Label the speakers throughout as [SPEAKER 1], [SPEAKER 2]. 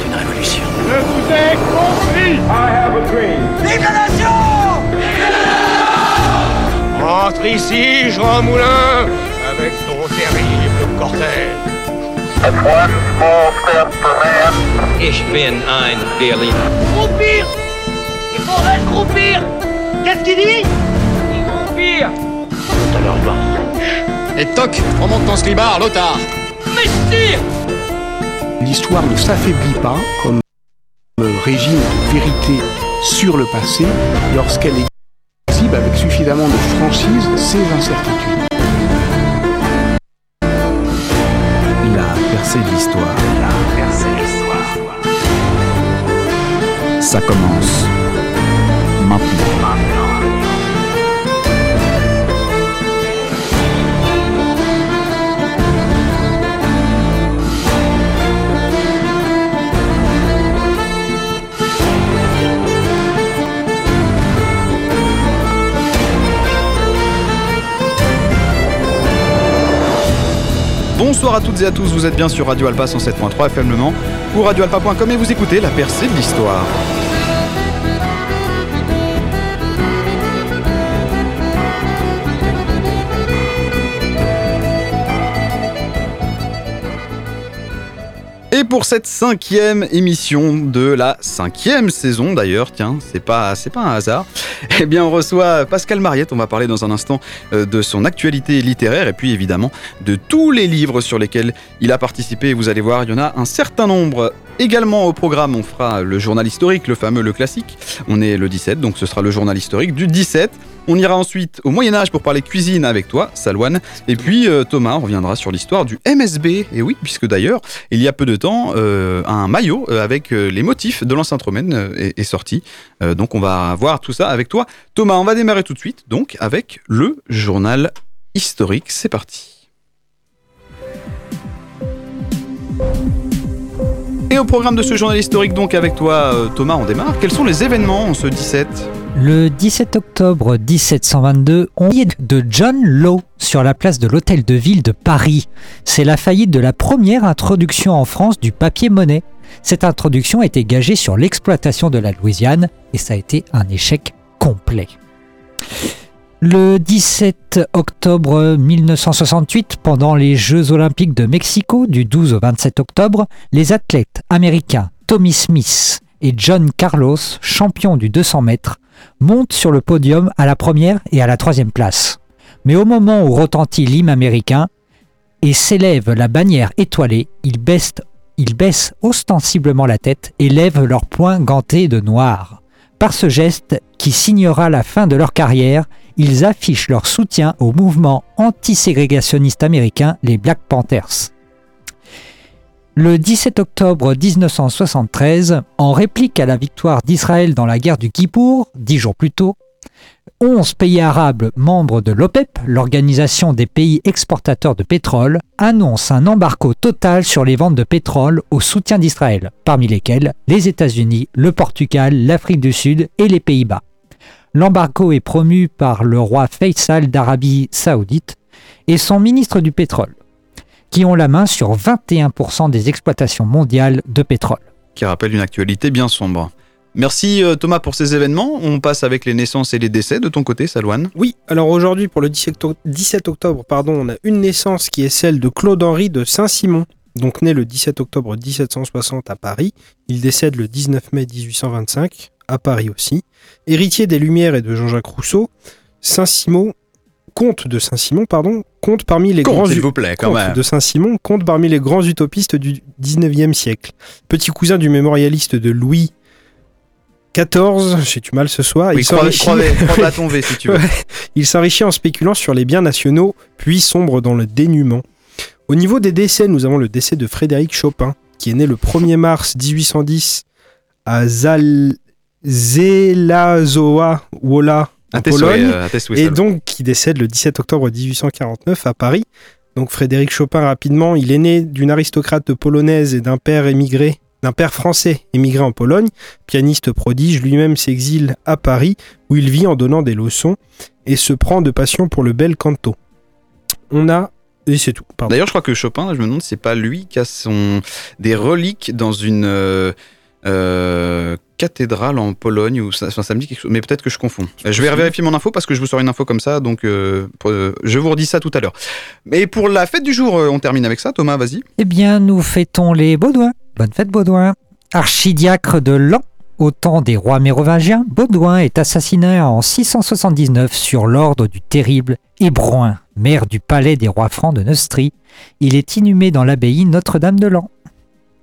[SPEAKER 1] C'est une révolution.
[SPEAKER 2] Je vous ai compris I have a dream.
[SPEAKER 3] Vive la nation Vive
[SPEAKER 2] la nation Entre ici, Jean Moulin, avec ton terrible cortège.
[SPEAKER 4] One small step for man.
[SPEAKER 5] Ich bin ein Berliner.
[SPEAKER 3] Groupir Il faudrait se groupir Qu'est-ce qu'il dit?
[SPEAKER 5] Il groupir
[SPEAKER 1] Alors
[SPEAKER 6] Et toc, on monte ton slibard, Lothar
[SPEAKER 3] Messie
[SPEAKER 7] L'histoire ne s'affaiblit pas comme régime de vérité sur le passé lorsqu'elle exhibe avec suffisamment de franchise ses incertitudes.
[SPEAKER 8] La percée de l'histoire.
[SPEAKER 1] La percée de l'histoire.
[SPEAKER 8] Ça commence maintenant.
[SPEAKER 9] Bonsoir à toutes et à tous, vous êtes bien sur Radio Alpa 107.3 FM Le Mans ou et vous écoutez la percée de l'histoire. Pour cette cinquième émission de la cinquième saison d'ailleurs, tiens, c'est pas, pas un hasard, eh bien on reçoit Pascal Mariette, on va parler dans un instant euh, de son actualité littéraire et puis évidemment de tous les livres sur lesquels il a participé. Vous allez voir, il y en a un certain nombre. Également au programme, on fera le journal historique, le fameux, le classique. On est le 17, donc ce sera le journal historique du 17. On ira ensuite au Moyen Âge pour parler cuisine avec toi, Salouane. Et puis euh, Thomas, on reviendra sur l'histoire du MSB. Et oui, puisque d'ailleurs, il y a peu de temps, euh, un maillot euh, avec euh, les motifs de Tromène euh, est, sorti. Donc on va voir tout ça avec toi. Thomas, on va démarrer tout de suite donc avec le journal historique. C'est parti. Et au programme de ce journal historique, donc avec toi, Thomas, on démarre. Quels sont les événements en ce 17
[SPEAKER 10] Le 17 octobre 1722, on lit de John Law sur la place de l'Hôtel de Ville de Paris. C'est la faillite de la première introduction en France du papier-monnaie. Cette introduction a été gagée sur l'exploitation de la Louisiane et ça a été un échec complet. Le 17 octobre 1968, pendant les Jeux olympiques de Mexico du 12 au 27 octobre, les athlètes américains Tommy Smith et John Carlos, champions du 200 mètres, montent sur le podium à la première et à la troisième place. Mais au moment où retentit l'hymne américain et s'élève la bannière étoilée, ils baissent, ils baissent ostensiblement la tête et lèvent leurs poings gantés de noir. Par ce geste, qui signera la fin de leur carrière, ils affichent leur soutien au mouvement antiségrégationniste américain, les Black Panthers. Le 17 octobre 1973, en réplique à la victoire d'Israël dans la guerre du Kippour, dix jours plus tôt, 11 pays arabes membres de l'OPEP, l'organisation des pays exportateurs de pétrole, annoncent un embargo total sur les ventes de pétrole au soutien d'Israël, parmi lesquels les États-Unis, le Portugal, l'Afrique du Sud et les Pays-Bas. L'embargo est promu par le roi Faisal d'Arabie saoudite et son ministre du pétrole, qui ont la main sur 21% des exploitations mondiales de pétrole.
[SPEAKER 9] Qui rappelle une actualité bien sombre. Merci euh, Thomas pour ces événements. On passe avec les naissances et les décès de ton côté, Salouane.
[SPEAKER 11] Oui, alors aujourd'hui, pour le 17 octobre, pardon, on a une naissance qui est celle de Claude-Henri de Saint-Simon. Donc né le 17 octobre 1760 à Paris, il décède le 19 mai 1825 à Paris aussi. Héritier des Lumières et de Jean-Jacques Rousseau, Saint-Simon, comte de Saint-Simon, pardon, compte parmi les
[SPEAKER 9] Compte,
[SPEAKER 11] grands
[SPEAKER 9] s'il vous plaît, quand même.
[SPEAKER 11] de Saint-Simon, compte parmi les grands utopistes du 19e siècle. Petit cousin du mémorialiste de Louis XIV, j'ai du mal ce soir.
[SPEAKER 9] Oui,
[SPEAKER 11] il s'enrichit-
[SPEAKER 9] si tu veux.
[SPEAKER 11] Ouais. Il s'enrichit en spéculant sur les biens nationaux, puis sombre dans le dénuement. Au niveau des décès, nous avons le décès de Frédéric Chopin, qui est né le 1er mars 1810 à Zal... Zelazoa Wola en Pologne,
[SPEAKER 9] euh,
[SPEAKER 11] et donc qui décède le 17 octobre 1849 à Paris. Donc Frédéric Chopin, rapidement, il est né d'une aristocrate polonaise et d'un père émigré, d'un père français émigré en Pologne. Pianiste prodige, lui-même s'exile à Paris, où il vit en donnant des leçons et se prend de passion pour le bel canto. On a Et c'est tout.
[SPEAKER 9] D'ailleurs, je crois que Chopin, je me demande, c'est pas lui qui a son des reliques dans une euh, euh, cathédrale en Pologne ou ça, enfin, ça me dit quelque chose, mais peut-être que je confonds. Euh, Je vais vérifier mon info parce que je vous sors une info comme ça, donc euh, je vous redis ça tout à l'heure. Mais pour la fête du jour, on termine avec ça. Thomas, vas-y.
[SPEAKER 10] Eh bien, nous fêtons les Baudouins. Bonne fête, Baudouin. Archidiacre de Lan, au temps des rois mérovingiens, Baudouin est assassiné en 679 sur l'ordre du terrible Hébroin, maire du palais des rois francs de Neustrie. Il est inhumé dans l'abbaye Notre-Dame de Lan.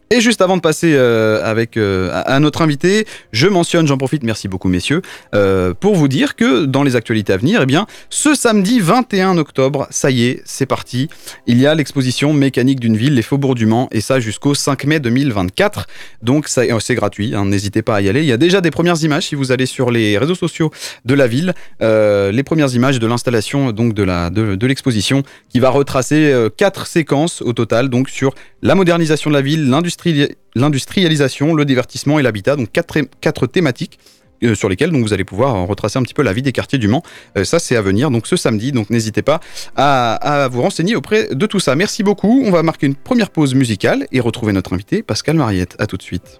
[SPEAKER 9] Et juste avant de passer euh, avec euh, à, notre invité, je mentionne, j'en profite, merci beaucoup messieurs, euh, pour vous dire que dans les actualités à venir, eh bien, ce samedi 21 octobre, ça y est, c'est parti. Il y a l'exposition mécanique d'une ville, les Faubourgs du Mans, et ça jusqu'au 5 mai 2024. Donc euh, c'est gratuit, hein, n'hésitez pas à y aller. Il y a déjà des premières images si vous allez sur les réseaux sociaux de la ville, les premières images de l'installation donc de la de, de l'exposition qui va retracer quatre séquences au total, donc sur la modernisation de la ville, l'industrie- l'industrialisation, le divertissement et l'habitat, donc quatre, quatre thématiques euh, sur lesquelles donc vous allez pouvoir retracer un petit peu la vie des quartiers du Mans. Euh, ça, c'est à venir, donc ce samedi, donc n'hésitez pas à, à vous renseigner auprès de tout ça. Merci beaucoup. On va marquer une première pause musicale et retrouver notre invité, Pascal Mariette. À tout de suite.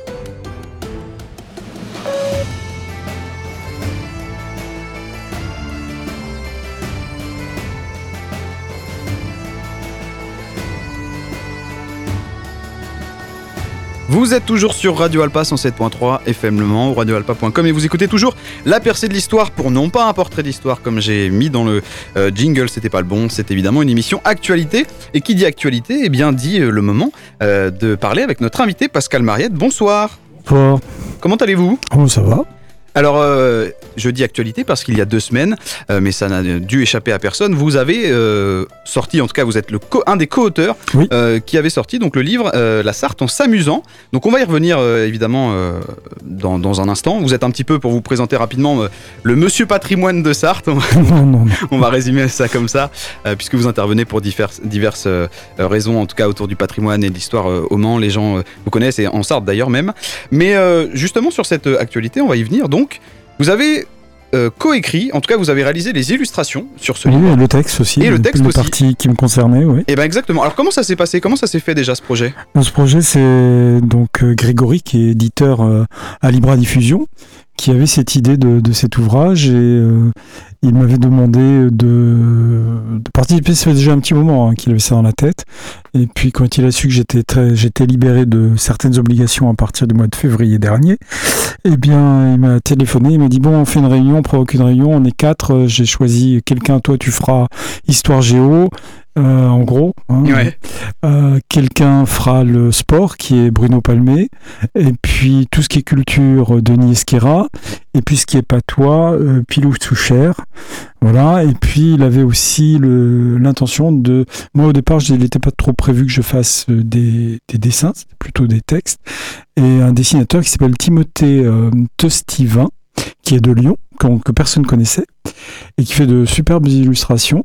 [SPEAKER 9] Vous êtes toujours sur Radio Alpa 107.3 FM Le Mans ou radioalpa.com et vous écoutez toujours La percée de l'histoire pour non pas un portrait d'histoire comme j'ai mis dans le euh, jingle, c'était pas le bon, c'est évidemment une émission actualité. Et qui dit actualité, eh bien dit euh, le moment euh, de parler avec notre invité Pascal Mariette. Bonsoir.
[SPEAKER 12] Bonsoir.
[SPEAKER 9] Comment allez-vous?
[SPEAKER 12] Oh, ça va.
[SPEAKER 9] Alors, euh, je dis actualité parce qu'il y a deux semaines, euh, mais ça n'a dû échapper à personne. Vous avez euh, sorti, en tout cas, vous êtes le un des co-auteurs qui avait sorti donc le livre La Sarthe en s'amusant. Donc, on va y revenir évidemment dans, dans un instant. Vous êtes un petit peu pour vous présenter rapidement le Monsieur Patrimoine de Sarthe. On va,
[SPEAKER 12] Non, non, non.
[SPEAKER 9] on va résumer ça comme ça, puisque vous intervenez pour diverses, diverses raisons, en tout cas autour du patrimoine et de l'histoire au Mans. Les gens vous connaissent et en Sarthe d'ailleurs même. Mais justement sur cette actualité, on va y venir. Donc, vous avez euh, coécrit, en tout cas, vous avez réalisé les illustrations sur ce
[SPEAKER 12] Oui,
[SPEAKER 9] livre.
[SPEAKER 12] et le texte aussi.
[SPEAKER 9] Et le texte aussi.
[SPEAKER 12] partie qui me concernait, oui.
[SPEAKER 9] Et ben exactement. Alors comment ça s'est passé? Comment ça s'est fait déjà ce projet?
[SPEAKER 12] Ce projet, c'est donc euh, Grégory, qui est éditeur euh, à Libra Diffusion, qui avait cette idée de, cet ouvrage et euh, il m'avait demandé de, de participer. Ça fait déjà un petit moment hein, qu'il avait ça dans la tête. Et puis quand il a su que j'étais très, j'étais libéré de certaines obligations à partir du mois de février dernier, eh bien, il m'a téléphoné, il m'a dit bon, on fait une réunion, on provoque une réunion, on est quatre. euh, J'ai choisi quelqu'un, toi, tu feras histoire géo. Euh, en gros, hein.
[SPEAKER 9] Ouais.
[SPEAKER 12] Euh, quelqu'un fera le sport qui est Bruno Palmé et puis tout ce qui est culture euh, Denis Esquera et puis ce qui est patois euh, Pilou Soucher voilà et puis il avait aussi l'intention de moi au départ il n'était pas trop prévu que je fasse euh, des, des dessins c'était plutôt des textes et un dessinateur qui s'appelle Timothée euh, Tostivin qui est de Lyon qu'on- que personne connaissait et qui fait de superbes illustrations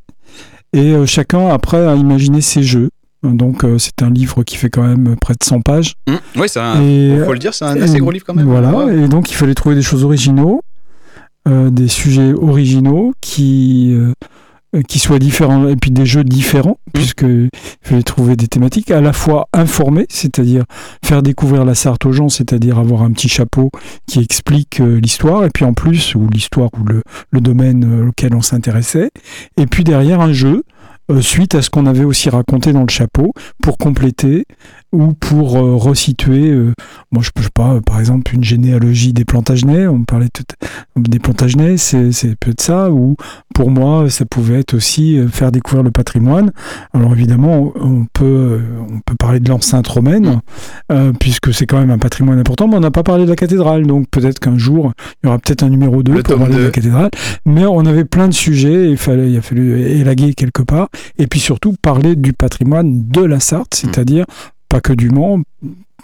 [SPEAKER 12] et euh, chacun après a imaginé ses jeux donc euh, c'est un livre qui fait quand même près de 100 pages.
[SPEAKER 9] Hum, Oui, c'est un.
[SPEAKER 12] Et-
[SPEAKER 9] faut le dire, c'est un assez
[SPEAKER 12] et-
[SPEAKER 9] gros livre quand même.
[SPEAKER 12] Voilà,
[SPEAKER 9] Ouais.
[SPEAKER 12] et donc il fallait trouver des choses originaux, euh, des sujets originaux qui, euh, euh, qui soient différents, et puis des jeux différents, puisque il fallait trouver des thématiques à la fois informées, c'est-à-dire faire découvrir la Sarthe aux gens, c'est-à-dire avoir un petit chapeau qui explique euh, l'histoire, et puis en plus, ou l'histoire ou le, le domaine euh, auquel on s'intéressait, et puis derrière un jeu euh, suite à ce qu'on avait aussi raconté dans le chapeau pour compléter ou pour euh, resituer. euh, moi, je, je sais pas, euh, par exemple, une généalogie des Plantagenets. On parlait tout, des Plantagenets, c'est c'est peut-être ça. Ou pour moi, ça pouvait être aussi euh, faire découvrir le patrimoine. Alors évidemment, on, peut euh, on peut parler de l'enceinte romaine euh, puisque c'est quand même un patrimoine important. Mais on n'a pas parlé de la cathédrale, donc peut-être qu'un jour il y aura peut-être un numéro 2
[SPEAKER 9] Le
[SPEAKER 12] pour parler de
[SPEAKER 9] 2.
[SPEAKER 12] la cathédrale. Mais on avait plein de sujets. Il fallait il a fallu élaguer quelque part et puis surtout parler du patrimoine de la Sarthe, c'est-à-dire pas que du Mans,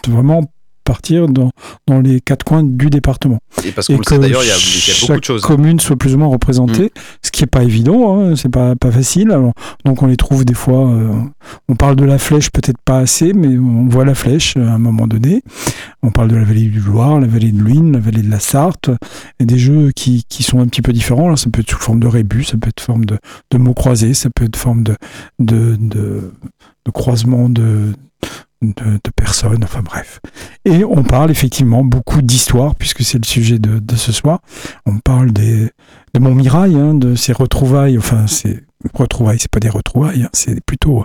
[SPEAKER 12] vraiment partir dans, dans les quatre coins du département.
[SPEAKER 9] Et parce qu'on le sait d'ailleurs, il y a- beaucoup de choses.
[SPEAKER 12] commune soit plus ou moins représentée, ce qui est pas évident, hein, c'est pas, pas facile. Alors, donc on les trouve des fois, euh, on parle de la flèche peut-être pas assez, mais on voit la flèche à un moment donné. On parle de la vallée du Loire, la vallée de l'Uine, la vallée de la Sarthe, et des jeux qui, qui sont un petit peu différents. Là, ça peut être sous forme de rébus, ça peut être forme de, de mots croisés, ça peut être forme de, de, de, de croisement de, de, personnes, enfin bref. Et on parle effectivement beaucoup d'histoire, puisque c'est le sujet de, de ce soir. On parle des, de Montmirail, hein, de ces retrouvailles, enfin, c'est retrouvailles, c'est pas des retrouvailles, hein, c'est plutôt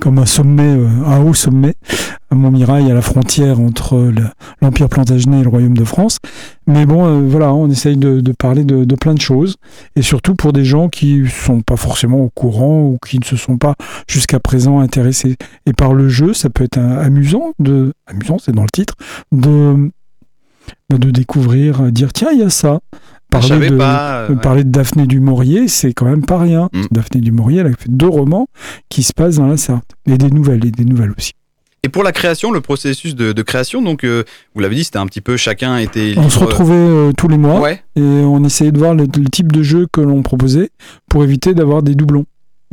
[SPEAKER 12] comme un sommet, euh, un haut sommet, à Montmirail, à la frontière entre le- l'Empire Plantagenet et le Royaume de France. Mais bon, euh, voilà, on essaye de, parler de, plein de choses, et surtout pour des gens qui sont pas forcément au courant ou qui ne se sont pas jusqu'à présent intéressés. Et par le jeu, ça peut être amusant, de, amusant, c'est dans le titre, de, de découvrir, euh, dire tiens, il y a ça.
[SPEAKER 9] Savais
[SPEAKER 12] de,
[SPEAKER 9] pas, euh, ouais.
[SPEAKER 12] parler de Daphné du Maurier, c'est quand même pas rien. Daphné du Maurier, elle a fait deux romans qui se passent dans la Sarthe. Et des nouvelles, et des nouvelles aussi.
[SPEAKER 9] Et pour la création, le processus de, de création, donc euh, vous l'avez dit, c'était un petit peu chacun était.
[SPEAKER 12] On se
[SPEAKER 9] libre-
[SPEAKER 12] retrouvait euh, tous les mois
[SPEAKER 9] Ouais.
[SPEAKER 12] et on essayait de voir le, le type de jeu que l'on proposait pour éviter d'avoir des doublons.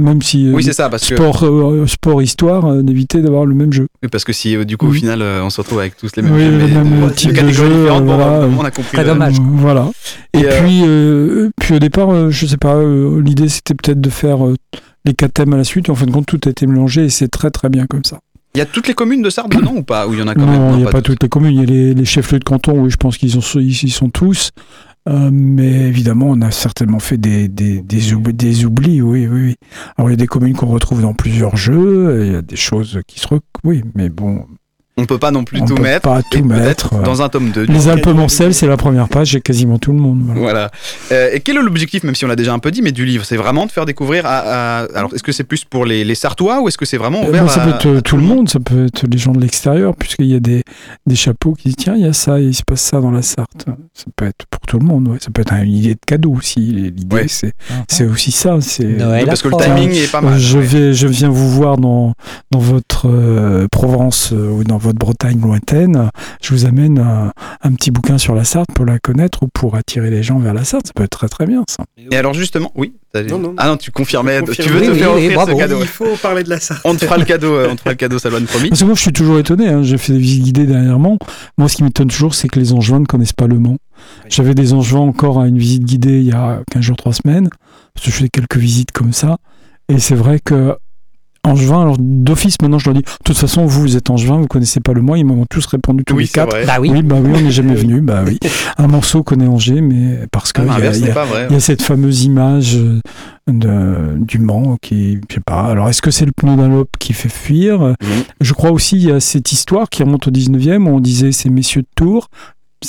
[SPEAKER 12] Même si euh,
[SPEAKER 9] Oui, c'est ça, parce que-
[SPEAKER 12] sport, euh, sport histoire, euh, d'éviter d'avoir le même jeu.
[SPEAKER 9] Oui, parce que si euh, du coup au
[SPEAKER 12] Mhm.
[SPEAKER 9] final euh, on se retrouve avec tous les mêmes
[SPEAKER 12] Oui,
[SPEAKER 9] jeux,
[SPEAKER 12] le
[SPEAKER 9] mais
[SPEAKER 12] même
[SPEAKER 9] de-
[SPEAKER 12] type de
[SPEAKER 9] catégories
[SPEAKER 12] jeu,
[SPEAKER 9] différentes,
[SPEAKER 12] voilà.
[SPEAKER 9] on a compris. le-
[SPEAKER 12] Euh, Voilà. Et,
[SPEAKER 9] Et, euh,
[SPEAKER 12] puis, euh, puis au départ, euh, je sais pas, euh, l'idée c'était peut-être de faire euh, les quatre thèmes à la suite. Et en fin de compte, tout a été mélangé et c'est très très bien comme ça.
[SPEAKER 9] Il y a toutes les communes de Sarthe dedans ou pas? Ou il y en a quand même?
[SPEAKER 12] Non, il n'y a
[SPEAKER 9] pas
[SPEAKER 12] pas toutes les communes. Il y a les, les chefs-lieux de canton, oui, je pense qu'ils sont, ils y sont tous. Euh, mais évidemment, on a certainement fait des, des, des, oubli- des oublis, oui, oui, oui. Alors, il y a des communes qu'on retrouve dans plusieurs jeux, il y a des choses qui se... rec- Oui, mais bon,
[SPEAKER 9] On peut pas non plus
[SPEAKER 12] On
[SPEAKER 9] tout
[SPEAKER 12] peut
[SPEAKER 9] mettre.
[SPEAKER 12] pas tout mettre,
[SPEAKER 9] Dans un tome 2.
[SPEAKER 12] Les Alpes-Mancelles, c'est la première page, j'ai quasiment tout le monde. voilà.
[SPEAKER 9] Voilà. Euh, et quel est l'objectif, même si on l'a déjà un peu dit, mais du livre? C'est vraiment de faire découvrir à. à- Alors, est-ce que c'est plus pour les, les Sartois ou est-ce que c'est vraiment
[SPEAKER 12] Euh,
[SPEAKER 9] ouvert
[SPEAKER 12] ça
[SPEAKER 9] à-
[SPEAKER 12] peut être euh, tout le monde, ça peut être les gens de l'extérieur, puisqu'il y a des, des chapeaux qui disent tiens, il y a ça, il se passe ça dans la Sarthe. Ça peut être pour tout le monde, ouais. ça peut être une idée de cadeau aussi. L'idée,
[SPEAKER 9] Ouais.
[SPEAKER 12] c'est c'est aussi ça. c'est
[SPEAKER 10] Noël
[SPEAKER 9] Parce que le timing est pas mal.
[SPEAKER 12] Je,
[SPEAKER 9] ouais.
[SPEAKER 12] vais, je viens vous voir dans, dans votre euh, Provence ou dans votre Bretagne lointaine. Je vous amène un, un petit bouquin sur la Sarthe pour la connaître ou pour attirer les gens vers la Sarthe. Ça peut être très très bien ça.
[SPEAKER 9] Et alors, justement, oui. t'as-
[SPEAKER 11] Non, non.
[SPEAKER 9] Ah non, tu confirmais. Tu veux te
[SPEAKER 10] Oui,
[SPEAKER 9] faire
[SPEAKER 10] oui,
[SPEAKER 9] offrir
[SPEAKER 10] bravo.
[SPEAKER 9] ce cadeau.
[SPEAKER 11] Il faut parler de la Sarthe.
[SPEAKER 9] On te fera le cadeau, euh, on te fera le cadeau, Saloine, promis.
[SPEAKER 12] Parce que moi je suis toujours étonné, hein. j'ai fait des visites guidées dernièrement. Moi ce qui m'étonne toujours c'est que les Angevins ne connaissent pas le Mans. J'avais des Angevins encore à une visite guidée il y a 15 jours, 3 semaines. Parce que je fais quelques visites comme ça. Et c'est vrai que Angevin, alors d'office maintenant je leur dis, de toute façon vous, vous êtes Angevin, vous connaissez pas le Mans, ils m'ont tous répondu tous
[SPEAKER 9] Oui,
[SPEAKER 12] les quatre.
[SPEAKER 9] vrai.
[SPEAKER 10] Bah oui.
[SPEAKER 12] Oui, bah oui, on n'est jamais venu, bah oui. Un morceau connaît Angers, mais parce que
[SPEAKER 9] Ah,
[SPEAKER 12] il y y a-
[SPEAKER 9] pas vrai.
[SPEAKER 12] il y a cette fameuse image euh, de, du Mans qui, je sais pas. Alors, est-ce que c'est le pneu d'un lope qui fait fuir? Je crois aussi il y a cette histoire qui remonte au 19e où on disait ces messieurs de Tours,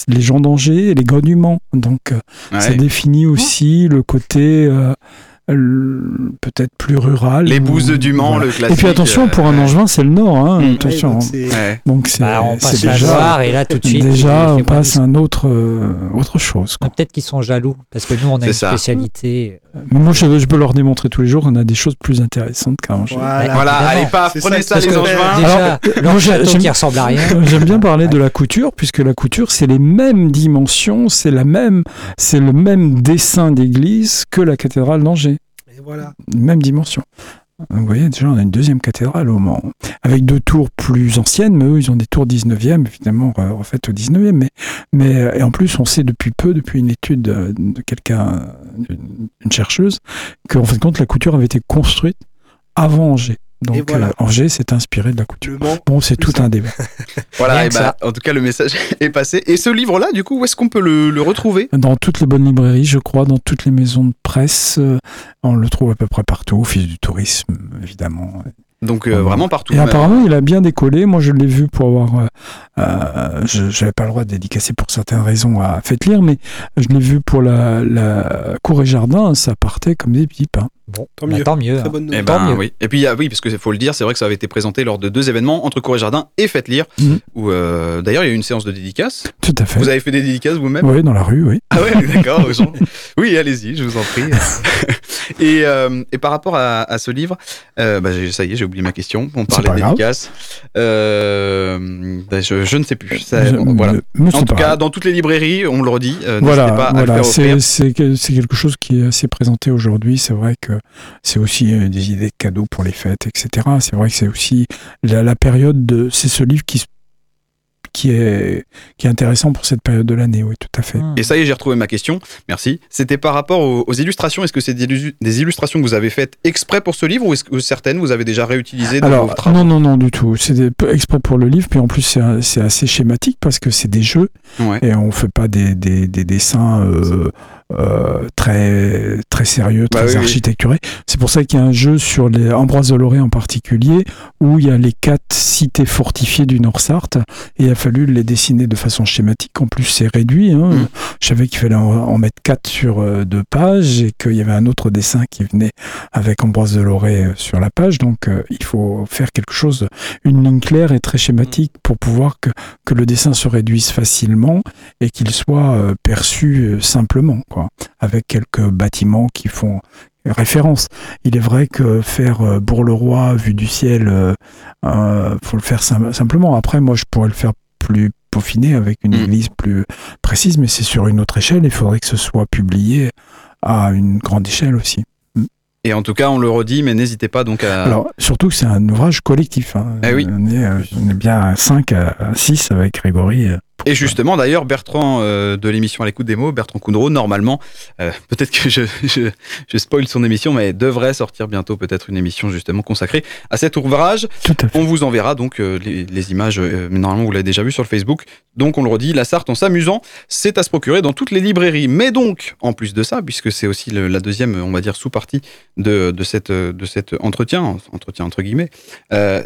[SPEAKER 12] les gens d'Angers et les gars du Mans. Donc, euh, ça définit aussi le côté euh, peut-être plus rural.
[SPEAKER 9] Les
[SPEAKER 12] ou-
[SPEAKER 9] bouses du Mans,
[SPEAKER 12] voilà.
[SPEAKER 9] le classique.
[SPEAKER 12] Et puis attention, pour un
[SPEAKER 9] euh,
[SPEAKER 12] Angevin, c'est le Nord. Hein,
[SPEAKER 9] Mm.
[SPEAKER 12] attention.
[SPEAKER 11] Ouais, donc c'est-
[SPEAKER 10] Bah, on passe
[SPEAKER 12] déjà,
[SPEAKER 10] Loire et là tout de suite.
[SPEAKER 12] déjà on passe à un autre, euh, autre chose.
[SPEAKER 10] Ah, Peut-être qu'ils sont jaloux parce que nous on a
[SPEAKER 9] C'est
[SPEAKER 10] une
[SPEAKER 9] ça.
[SPEAKER 10] spécialité.
[SPEAKER 12] Mais moi, je, je peux leur démontrer tous les jours qu'on a des choses plus intéressantes qu'à Angers.
[SPEAKER 11] Voilà.
[SPEAKER 9] Voilà,
[SPEAKER 10] Évidemment.
[SPEAKER 9] allez,
[SPEAKER 11] C'est
[SPEAKER 9] prenez
[SPEAKER 11] ça
[SPEAKER 9] ça, les. Angevins.
[SPEAKER 10] Déjà,
[SPEAKER 12] j'aime-
[SPEAKER 10] qui ressemble à rien.
[SPEAKER 12] J'aime bien parler de la couture, puisque la couture, c'est les mêmes dimensions, c'est la même, c'est le même dessin d'église que la cathédrale d'Angers.
[SPEAKER 11] Et voilà.
[SPEAKER 12] Même dimension. Vous voyez, déjà, on a une deuxième cathédrale au Mans, avec deux tours plus anciennes, mais eux, ils ont des tours 19e, évidemment, euh, refaites au 19e. Mais, mais, euh, et en plus, on sait depuis peu, depuis une étude euh, de quelqu'un, une chercheuse, qu'en fin de compte, la couture avait été construite avant Angers. Donc,
[SPEAKER 11] voilà.
[SPEAKER 12] euh, Angers s'est inspiré de la couture.
[SPEAKER 11] Mans.
[SPEAKER 12] Bon, c'est tout
[SPEAKER 11] ça.
[SPEAKER 12] un débat.
[SPEAKER 9] Voilà, et
[SPEAKER 10] que
[SPEAKER 9] bah, en tout cas, le message est passé. Et ce livre-là, du coup, où est-ce qu'on peut le, le retrouver?
[SPEAKER 12] Dans toutes les bonnes librairies, je crois, dans toutes les maisons de presse, euh, on le trouve à peu près partout, Office du tourisme, évidemment.
[SPEAKER 9] Donc, euh, vraiment partout.
[SPEAKER 12] Et apparemment, il a bien décollé. Moi, je l'ai vu pour avoir. euh, euh, je n'avais pas le droit de dédicacer pour certaines raisons à Faites lire, mais je l'ai vu pour la, la cour et jardin. Ça partait comme des pipes. hein.
[SPEAKER 10] Bon,
[SPEAKER 11] Tant
[SPEAKER 10] bah,
[SPEAKER 11] mieux.
[SPEAKER 10] tant mieux.
[SPEAKER 11] Très
[SPEAKER 10] hein.
[SPEAKER 11] bonne
[SPEAKER 9] Eh
[SPEAKER 11] nouvelle.
[SPEAKER 10] Tant
[SPEAKER 9] ben,
[SPEAKER 10] mieux.
[SPEAKER 9] oui. Et puis, il y a- oui, parce qu'il faut le dire, c'est vrai que ça avait été présenté lors de deux événements, entre Cour et Jardin et Faites Lire,
[SPEAKER 12] Mhm.
[SPEAKER 9] où euh, d'ailleurs il y a eu une séance de dédicace.
[SPEAKER 12] Tout à fait.
[SPEAKER 9] Vous avez fait des dédicaces vous-même?
[SPEAKER 12] Oui, dans la rue, oui.
[SPEAKER 9] Ah ouais, d'accord. Oui, allez-y, je vous en prie. et, euh, et par rapport à, à ce livre, euh, bah, ça y est, j'ai oublié ma question. On parlait
[SPEAKER 12] pas
[SPEAKER 9] de
[SPEAKER 12] grave.
[SPEAKER 9] dédicaces. Euh, bah, je, je ne sais plus. Ça-
[SPEAKER 12] Je-
[SPEAKER 9] voilà. En tout cas, dans toutes les librairies, on le redit,
[SPEAKER 12] Voilà,
[SPEAKER 9] pas
[SPEAKER 12] voilà. c'est quelque chose qui est assez présenté aujourd'hui. C'est vrai que c'est aussi des idées de cadeaux pour les fêtes, etc. C'est vrai que c'est aussi la, la période de. C'est ce livre qui, se- qui, est, qui est intéressant pour cette période de l'année, oui, tout à fait.
[SPEAKER 9] Et ça y est, j'ai retrouvé ma question. Merci. C'était par rapport aux, aux illustrations. Est-ce que c'est des, illu- des illustrations que vous avez faites exprès pour ce livre ou est-ce que certaines vous avez déjà réutilisées dans vos
[SPEAKER 12] Alors,
[SPEAKER 9] travaux
[SPEAKER 12] non, non, non, du tout. C'est exprès pour le livre, puis en plus, c'est assez schématique parce que c'est des jeux
[SPEAKER 9] Ouais.
[SPEAKER 12] et on fait pas des, des, des dessins euh, euh, très, très sérieux,
[SPEAKER 9] Bah
[SPEAKER 12] très
[SPEAKER 9] oui.
[SPEAKER 12] architecturés. C'est pour ça qu'il y a un jeu sur les Ambroise Doloré en particulier où il y a les quatre cités fortifiées du Nord-Sarthe et il a fallu les dessiner de façon schématique. En plus, c'est réduit. Hein.
[SPEAKER 9] Mm.
[SPEAKER 12] Je savais qu'il fallait en, en mettre quatre sur euh, deux pages et qu'il y avait un autre dessin qui venait avec Ambroise Deloré euh, sur la page. Donc, euh, il faut faire quelque chose, une ligne claire et très schématique pour pouvoir que, que le dessin se réduise facilement et qu'il soit euh, perçu simplement, quoi, avec quelques bâtiments qui font référence. Il est vrai que faire euh, Bourg-le-Roi vu du ciel, euh, euh, faut le faire sim- simplement. Après, moi, je pourrais le faire plus peaufiné avec une
[SPEAKER 9] Mm.
[SPEAKER 12] église plus précise, mais c'est sur une autre échelle. Il faudrait que ce soit publié à une grande échelle aussi.
[SPEAKER 9] Et en tout cas, on le redit, mais n'hésitez pas donc à.
[SPEAKER 12] Alors, surtout que c'est un ouvrage collectif. hein.
[SPEAKER 9] Eh oui.
[SPEAKER 12] on, est, on est bien à 5, à 6 avec Grégory
[SPEAKER 9] Et justement, d'ailleurs, Bertrand euh, de l'émission à l'écoute des mots, Bertrand Coudreau, normalement, euh, peut-être que je, je, je spoil son émission, mais devrait sortir bientôt peut-être une émission justement consacrée à cet ouvrage. On vous enverra donc euh, les, les images, mais normalement vous l'avez déjà vu sur le Facebook. Donc on le redit, la Sarthe en s'amusant, c'est à se procurer dans toutes les librairies. Mais donc, en plus de ça, puisque c'est aussi le- la deuxième, on va dire, sous-partie de, de, cette, de cet entretien, entretien entre guillemets,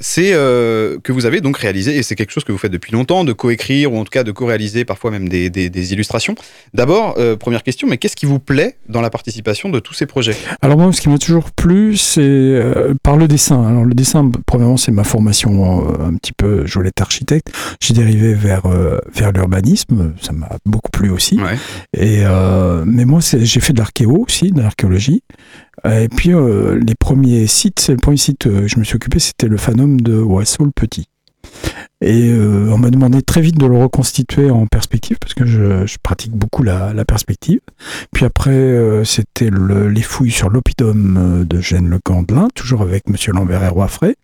[SPEAKER 9] c'est que vous avez donc réalisé, et c'est quelque chose que vous faites depuis longtemps, de coécrire ou en tout cas de co-réaliser parfois même des, des- des illustrations. D'abord, euh, première question, mais qu'est-ce qui vous plaît dans la participation de tous ces projets?
[SPEAKER 12] Alors moi, ce qui m'a toujours plu, c'est euh, par le dessin. Alors le dessin, premièrement, c'est ma formation euh, un petit peu, je voulais être architecte. J'ai dérivé vers vers l'urbanisme, ça m'a beaucoup plu aussi. Et mais moi, j'ai fait de l'archéo aussi, de l'archéologie. Et puis les premiers sites, c'est le premier site que je me suis occupé, c'était le Phanum de le Petit. Et euh, on m'a demandé très vite de le reconstituer en perspective parce que je, pratique beaucoup la, la perspective. Puis après, euh, c'était le- les fouilles sur l'oppidum euh, de Gênes le Gandelin, toujours avec Monsieur Lambert et Roifray.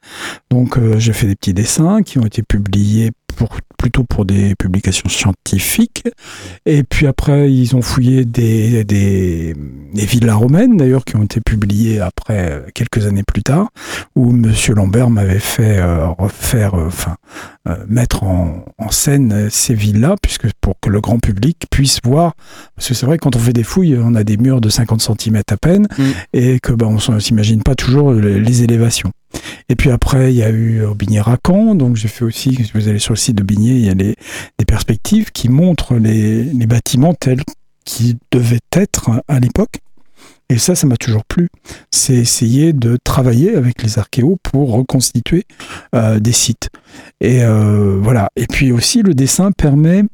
[SPEAKER 12] Donc j'ai fait des petits dessins qui ont été publiés pour, plutôt pour des publications scientifiques. Et puis après, ils ont fouillé des, des, des villas romaines, d'ailleurs, qui ont été publiées après, quelques années plus tard, où Monsieur Lambert m'avait fait euh, refaire, euh, enfin, euh, mettre en, en scène ces villas, puisque pour que le grand public puisse voir, parce que c'est vrai, quand on fait des fouilles, on a des murs de 50 cm à peine, et que ben, on s'imagine pas toujours les, les élévations. Et puis après, il y a eu Aubigné-Racan, donc j'ai fait aussi, si vous allez sur le site de Bigné, il y a les, des perspectives qui montrent les, les bâtiments tels qu'ils devaient être à l'époque. Et ça, ça m'a toujours plu. C'est essayer de travailler avec les archéos pour reconstituer euh, des sites. Et euh, voilà. Et puis aussi, le dessin permet euh,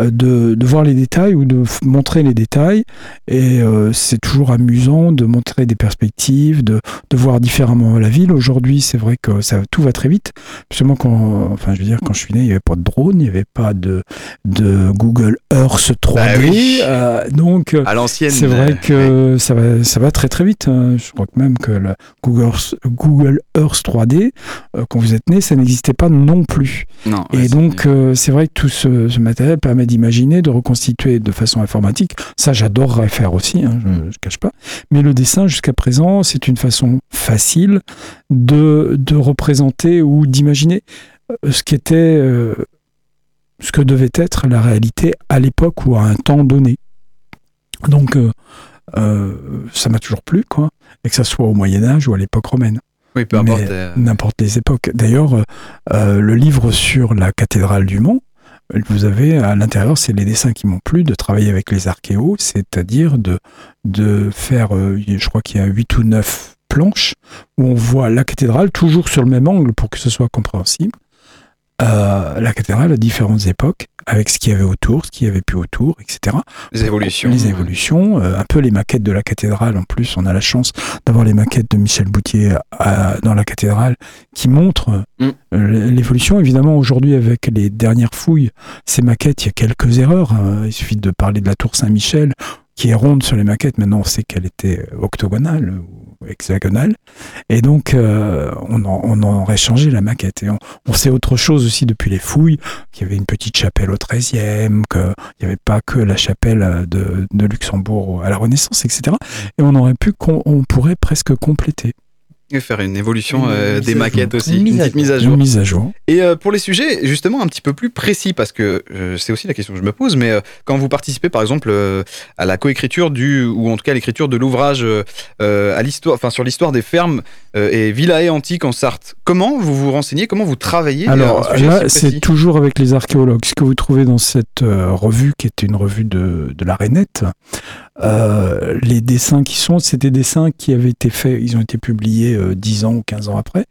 [SPEAKER 12] de, de voir les détails ou de montrer les détails. Et euh, c'est toujours amusant de montrer des perspectives, de, de voir différemment la ville. Aujourd'hui, c'est vrai que ça, tout va très vite. Seulement quand, enfin, je veux dire, quand je suis né, il n'y avait pas de drone, il n'y avait pas de, de Google Earth 3D.
[SPEAKER 9] Bah oui.
[SPEAKER 12] euh, donc,
[SPEAKER 9] À l'ancienne,
[SPEAKER 12] c'est
[SPEAKER 9] euh,
[SPEAKER 12] vrai que ça, va, ça va très très vite. hein. Je crois que même que le Google, Google Earth 3D, euh, quand vous êtes né, ça n'existait pas non plus.
[SPEAKER 9] Non,
[SPEAKER 12] Et donc, euh, c'est vrai que tout ce, ce matériel permet d'imaginer, de reconstituer de façon informatique. Ça, j'adorerais faire aussi, hein, je ne cache pas. Mais le dessin, jusqu'à présent, c'est une façon facile de, de représenter ou d'imaginer euh, ce qui était, euh, ce que devait être la réalité à l'époque ou à un temps donné. Donc, euh, euh, ça m'a toujours plu, quoi. Et que ça soit au Moyen-Âge ou à l'époque romaine.
[SPEAKER 9] Oui, peu importe,
[SPEAKER 12] Mais. N'importe les époques. D'ailleurs, le livre sur la cathédrale du Mont, vous avez à l'intérieur, c'est les dessins qui m'ont plu, de travailler avec les archéos, c'est-à-dire de, de faire, euh, je crois qu'il y a 8 ou 9 planches, où on voit la cathédrale toujours sur le même angle pour que ce soit compréhensible. Euh, la cathédrale à différentes époques, avec ce qu'il y avait autour, ce qu'il y avait plus autour, etc.
[SPEAKER 9] Les évolutions.
[SPEAKER 12] Les évolutions, euh, un peu les maquettes de la cathédrale. En plus, on a la chance d'avoir les maquettes de Michel Boutier à- dans la cathédrale qui montrent
[SPEAKER 9] Mm.
[SPEAKER 12] euh, l'évolution. Évidemment, aujourd'hui, avec les dernières fouilles, ces maquettes, il y a quelques erreurs. hein. Il suffit de parler de la tour Saint-Michel, qui est ronde sur les maquettes. Maintenant, on sait qu'elle était octogonale ou hexagonale. Et donc, euh, on, en, aurait changé la maquette. Et on, sait autre chose aussi depuis les fouilles, qu'il y avait une petite chapelle au XIIIe, qu'il n'y avait pas que la chapelle euh, de, Luxembourg à la Renaissance, etc. Et on aurait pu, on pourrait presque compléter.
[SPEAKER 9] Et faire une évolution euh, des maquettes
[SPEAKER 12] jour.
[SPEAKER 9] aussi,
[SPEAKER 12] Une mise à
[SPEAKER 9] mise à jour.
[SPEAKER 12] mise à jour.
[SPEAKER 9] Et euh, pour les sujets, justement, un petit peu plus précis, parce que euh, c'est aussi la question que je me pose, mais quand vous participez, par exemple, à la coécriture du, ou en tout cas l'écriture de l'ouvrage à l'histoire, enfin sur l'histoire des fermes et villae antiques en Sarthe, comment vous vous renseignez, comment vous travaillez
[SPEAKER 12] Alors là, c'est toujours avec les archéologues. Ce que vous trouvez dans cette revue, qui est une revue de, de la Rainette, euh, les dessins qui sont, c'est des dessins qui avaient été faits, ils ont été publiés euh, 10 ans ou 15 ans après,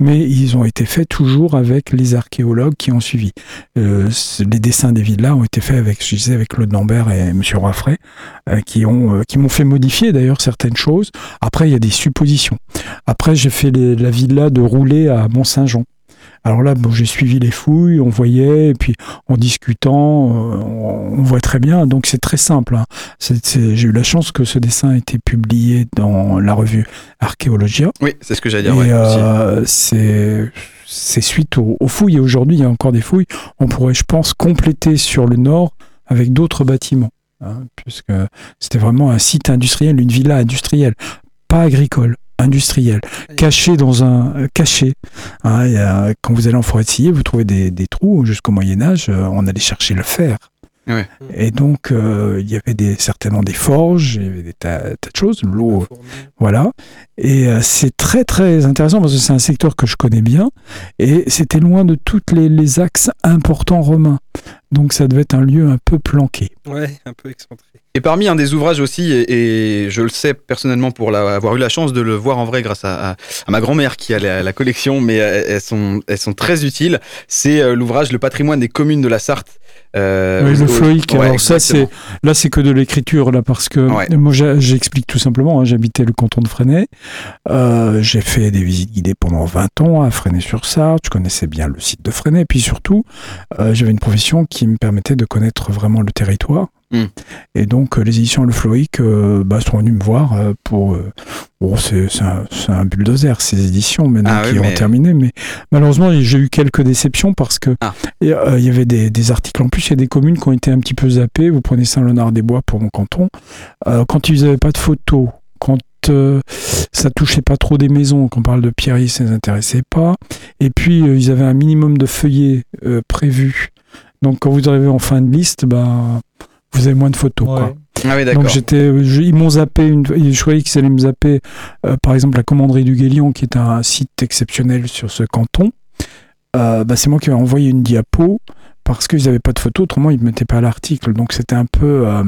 [SPEAKER 12] mais ils ont été faits toujours avec les archéologues qui ont suivi. Euh, les dessins des villas ont été faits avec, je disais, avec Claude Lambert et Monsieur Roifray, euh, qui ont, qui m'ont fait modifier d'ailleurs certaines choses. Après, il y a des suppositions. Après, j'ai fait la villa de Roulet à Mont-Saint-Jean Alors là, bon, j'ai suivi les fouilles, on voyait, et puis en discutant, euh, on, voit très bien. Donc c'est très simple. hein. J'ai eu la chance que ce dessin ait été publié dans la revue Archéologia.
[SPEAKER 9] Oui, c'est ce que j'allais dire. Ouais,
[SPEAKER 12] euh, c'est c'est suite aux, aux fouilles. Et aujourd'hui, il y a encore des fouilles. On pourrait, je pense, compléter sur le nord avec d'autres bâtiments. hein, puisque c'était vraiment un site industriel, une villa industrielle, pas agricole, industrielle, cachée dans un euh, caché. Hein, il y a- quand vous allez en forêt de Sillé, vous trouvez des, des trous. Jusqu'au Moyen Âge, euh, on allait chercher le fer.
[SPEAKER 9] Ouais.
[SPEAKER 12] Et donc, euh, il y avait des, certainement des forges, il y avait des tas, tas de choses, l'eau, voilà. Et euh, c'est très, très intéressant parce que c'est un secteur que je connais bien et c'était loin de tous les, les axes importants romains. Donc, ça devait être un lieu un peu planqué.
[SPEAKER 11] Ouais, un peu excentré.
[SPEAKER 9] Et parmi un des ouvrages aussi, et, et je le sais personnellement pour la- avoir eu la chance de le voir en vrai grâce à, à- à ma grand-mère qui a la, la collection, mais euh, elles sont, elles sont très utiles, c'est euh, l'ouvrage Le patrimoine des communes de la Sarthe. Euh,
[SPEAKER 12] Oui, le
[SPEAKER 9] ouais,
[SPEAKER 12] alors ça, c'est là, c'est que de l'écriture là, parce que
[SPEAKER 9] Ouais.
[SPEAKER 12] moi, j'explique tout simplement. hein, J'habitais le canton de Fresnay. Euh, j'ai fait des visites guidées pendant 20 ans à Fresnay-sur-Sarthe. Je connaissais bien le site de Fresnay. Et puis surtout, euh, j'avais une profession qui me permettait de connaître vraiment le territoire.
[SPEAKER 9] Mm.
[SPEAKER 12] Et donc, euh, les éditions Le Floïque euh, bah, sont venues me voir euh, pour. euh, bon, c'est un, un bulldozer, ces éditions maintenant
[SPEAKER 9] Ah oui,
[SPEAKER 12] qui ont
[SPEAKER 9] mais-
[SPEAKER 12] terminé. Mais malheureusement, j'ai eu quelques déceptions parce que
[SPEAKER 9] Ah.
[SPEAKER 12] il y avait des, des articles en plus. Il y a des communes qui ont été un petit peu zappées. Vous prenez Saint-Léonard-des-Bois pour mon canton. Quand ils n'avaient pas de photos, quand ça touchait pas trop des maisons, quand on parle de Pierry, ça ne les intéressait pas. Et puis, ils avaient un minimum de feuillets euh, prévus. Donc, quand vous arrivez en fin de liste, ben, vous avez moins de photos. quoi.
[SPEAKER 9] Ah oui, d'accord.
[SPEAKER 12] Donc j'étais, ils m'ont zappé, une, je croyais qu'ils allaient me zapper, euh, par exemple la commanderie du Guélion, qui est un site exceptionnel sur ce canton. Euh, bah, c'est moi qui ai envoyé une diapo parce qu'ils n'avaient pas de photos, autrement ils ne mettaient pas l'article. Donc c'était un peu, euh,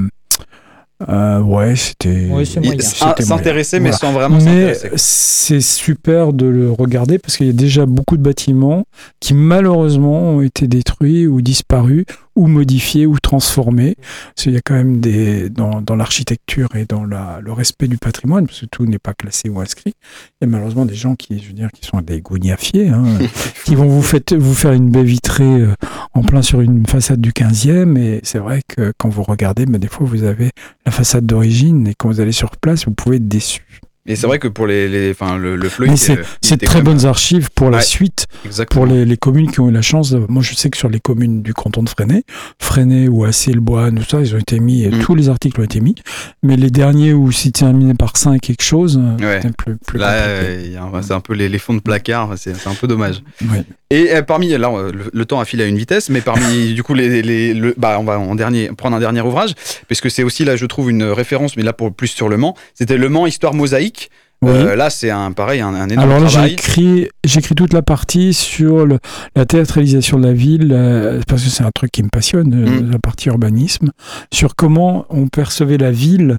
[SPEAKER 12] euh, ouais, c'était. C'était
[SPEAKER 9] ah, s'intéresser, mais
[SPEAKER 12] Voilà.
[SPEAKER 9] sans vraiment
[SPEAKER 12] Mais
[SPEAKER 9] s'intéresser.
[SPEAKER 12] c'est super de le regarder parce qu'il y a déjà beaucoup de bâtiments qui malheureusement ont été détruits ou disparus ou modifiés ou transformés. Parce qu'il y a quand même des dans, dans l'architecture et dans la, le respect du patrimoine, parce que tout n'est pas classé ou inscrit. Il y a malheureusement des gens qui, je veux dire, qui sont des gougnafiers, hein, qui vont vous, fait, vous faire une baie vitrée euh, en plein sur une façade du 15e. Et c'est vrai que quand vous regardez, mais des fois vous avez la façade d'origine et quand vous allez sur place, vous pouvez être déçu.
[SPEAKER 9] Et c'est vrai que pour les, les, enfin, le, le
[SPEAKER 12] Mais c'est
[SPEAKER 9] euh,
[SPEAKER 12] c'est
[SPEAKER 9] était
[SPEAKER 12] très bonnes archives pour la
[SPEAKER 9] Ouais,
[SPEAKER 12] suite,
[SPEAKER 9] Exactement.
[SPEAKER 12] pour les, les communes qui ont eu la chance. de- moi, je sais que sur les communes du canton de Fresnay, Fresnay ou Assé, le Bois, tout ça, ils ont été mis,
[SPEAKER 9] Mm.
[SPEAKER 12] tous les articles ont été mis. Mais les derniers où c'est terminé par 5 quelque chose, euh,
[SPEAKER 9] Ouais.
[SPEAKER 12] plus, plus
[SPEAKER 9] Là, euh, c'est un peu les, les fonds de placard, c'est un peu dommage.
[SPEAKER 12] Ouais.
[SPEAKER 9] Et euh, parmi, là, euh, le, le temps a filé à une vitesse, mais parmi, du coup, les, les- le- bah, on va en dernier, prendre un dernier ouvrage, puisque c'est aussi, là, je trouve une référence, mais là, pour plus sur Le Mans. C'était Le Mans, Histoire mosaïque.
[SPEAKER 12] Oui.
[SPEAKER 9] Euh, là, c'est un, pareil, un, un énorme
[SPEAKER 12] Alors là,
[SPEAKER 9] travail.
[SPEAKER 12] écrit, j'ai écrit toute la partie sur le- la théâtralisation de la ville, euh, parce que c'est un truc qui me passionne, euh,
[SPEAKER 9] Mm.
[SPEAKER 12] la partie urbanisme, sur comment on percevait la ville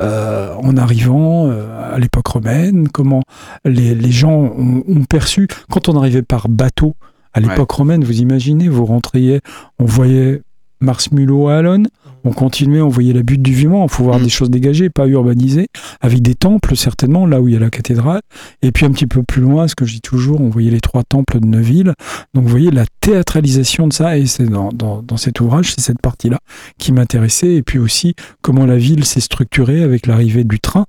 [SPEAKER 12] euh, en arrivant à l'époque romaine, comment les, les gens ont, ont perçu, quand on arrivait par bateau à l'époque romaine, vous imaginez, vous rentriez, on voyait Mars Mulot à Alonne, on continuait, on voyait la butte du Viment, il faut voir
[SPEAKER 9] Mm.
[SPEAKER 12] des choses dégagées, pas urbanisées, avec des temples certainement, là où il y a la cathédrale, et puis un petit peu plus loin, ce que je dis toujours, on voyait les trois temples de Neuville. Donc vous voyez la théâtralisation de ça, et c'est dans, dans, dans cet ouvrage, c'est cette partie-là qui m'intéressait, et puis aussi comment la ville s'est structurée avec l'arrivée du train.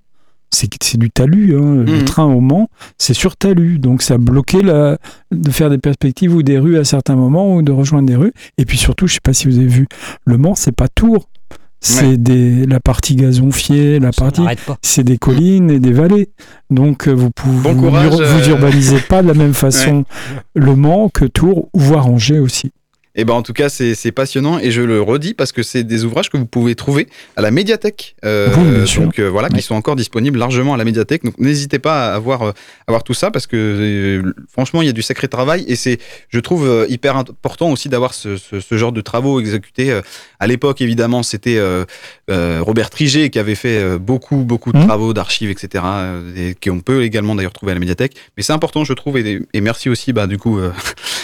[SPEAKER 12] C'est du talus, hein. le
[SPEAKER 9] Mhm.
[SPEAKER 12] train au Mans, c'est sur talus, donc ça bloquait la, de faire des perspectives ou des rues à certains moments ou de rejoindre des rues. Et puis surtout, je sais pas si vous avez vu, le Mans, c'est pas Tours, c'est
[SPEAKER 9] Ouais.
[SPEAKER 12] des la partie gazonfiée, la
[SPEAKER 10] Ça
[SPEAKER 12] partie c'est des collines et des vallées. Donc euh, vous pouvez
[SPEAKER 9] Bon
[SPEAKER 12] vous,
[SPEAKER 9] courage,
[SPEAKER 12] vous
[SPEAKER 9] euh.
[SPEAKER 12] urbanisez pas de la même façon Le Mans que Tours ou voire Angers aussi.
[SPEAKER 9] Et ben en tout cas, c'est c'est passionnant et je le redis parce que c'est des ouvrages que vous pouvez trouver à la médiathèque. Euh,
[SPEAKER 12] Oui,
[SPEAKER 9] donc euh, voilà, qui sont encore disponibles largement à la médiathèque. Donc n'hésitez pas à voir, euh, à voir tout ça parce que euh, franchement, il y a du sacré travail et c'est, je trouve, hyper important aussi d'avoir ce, ce, ce genre de travaux exécutés. à l'époque, évidemment, c'était Robert Triget qui avait fait beaucoup, beaucoup de
[SPEAKER 12] Mhm.
[SPEAKER 9] travaux d'archives, etc. et qu'on peut également d'ailleurs trouver à la médiathèque. Mais c'est important, je trouve, et, et merci aussi, bah, du coup,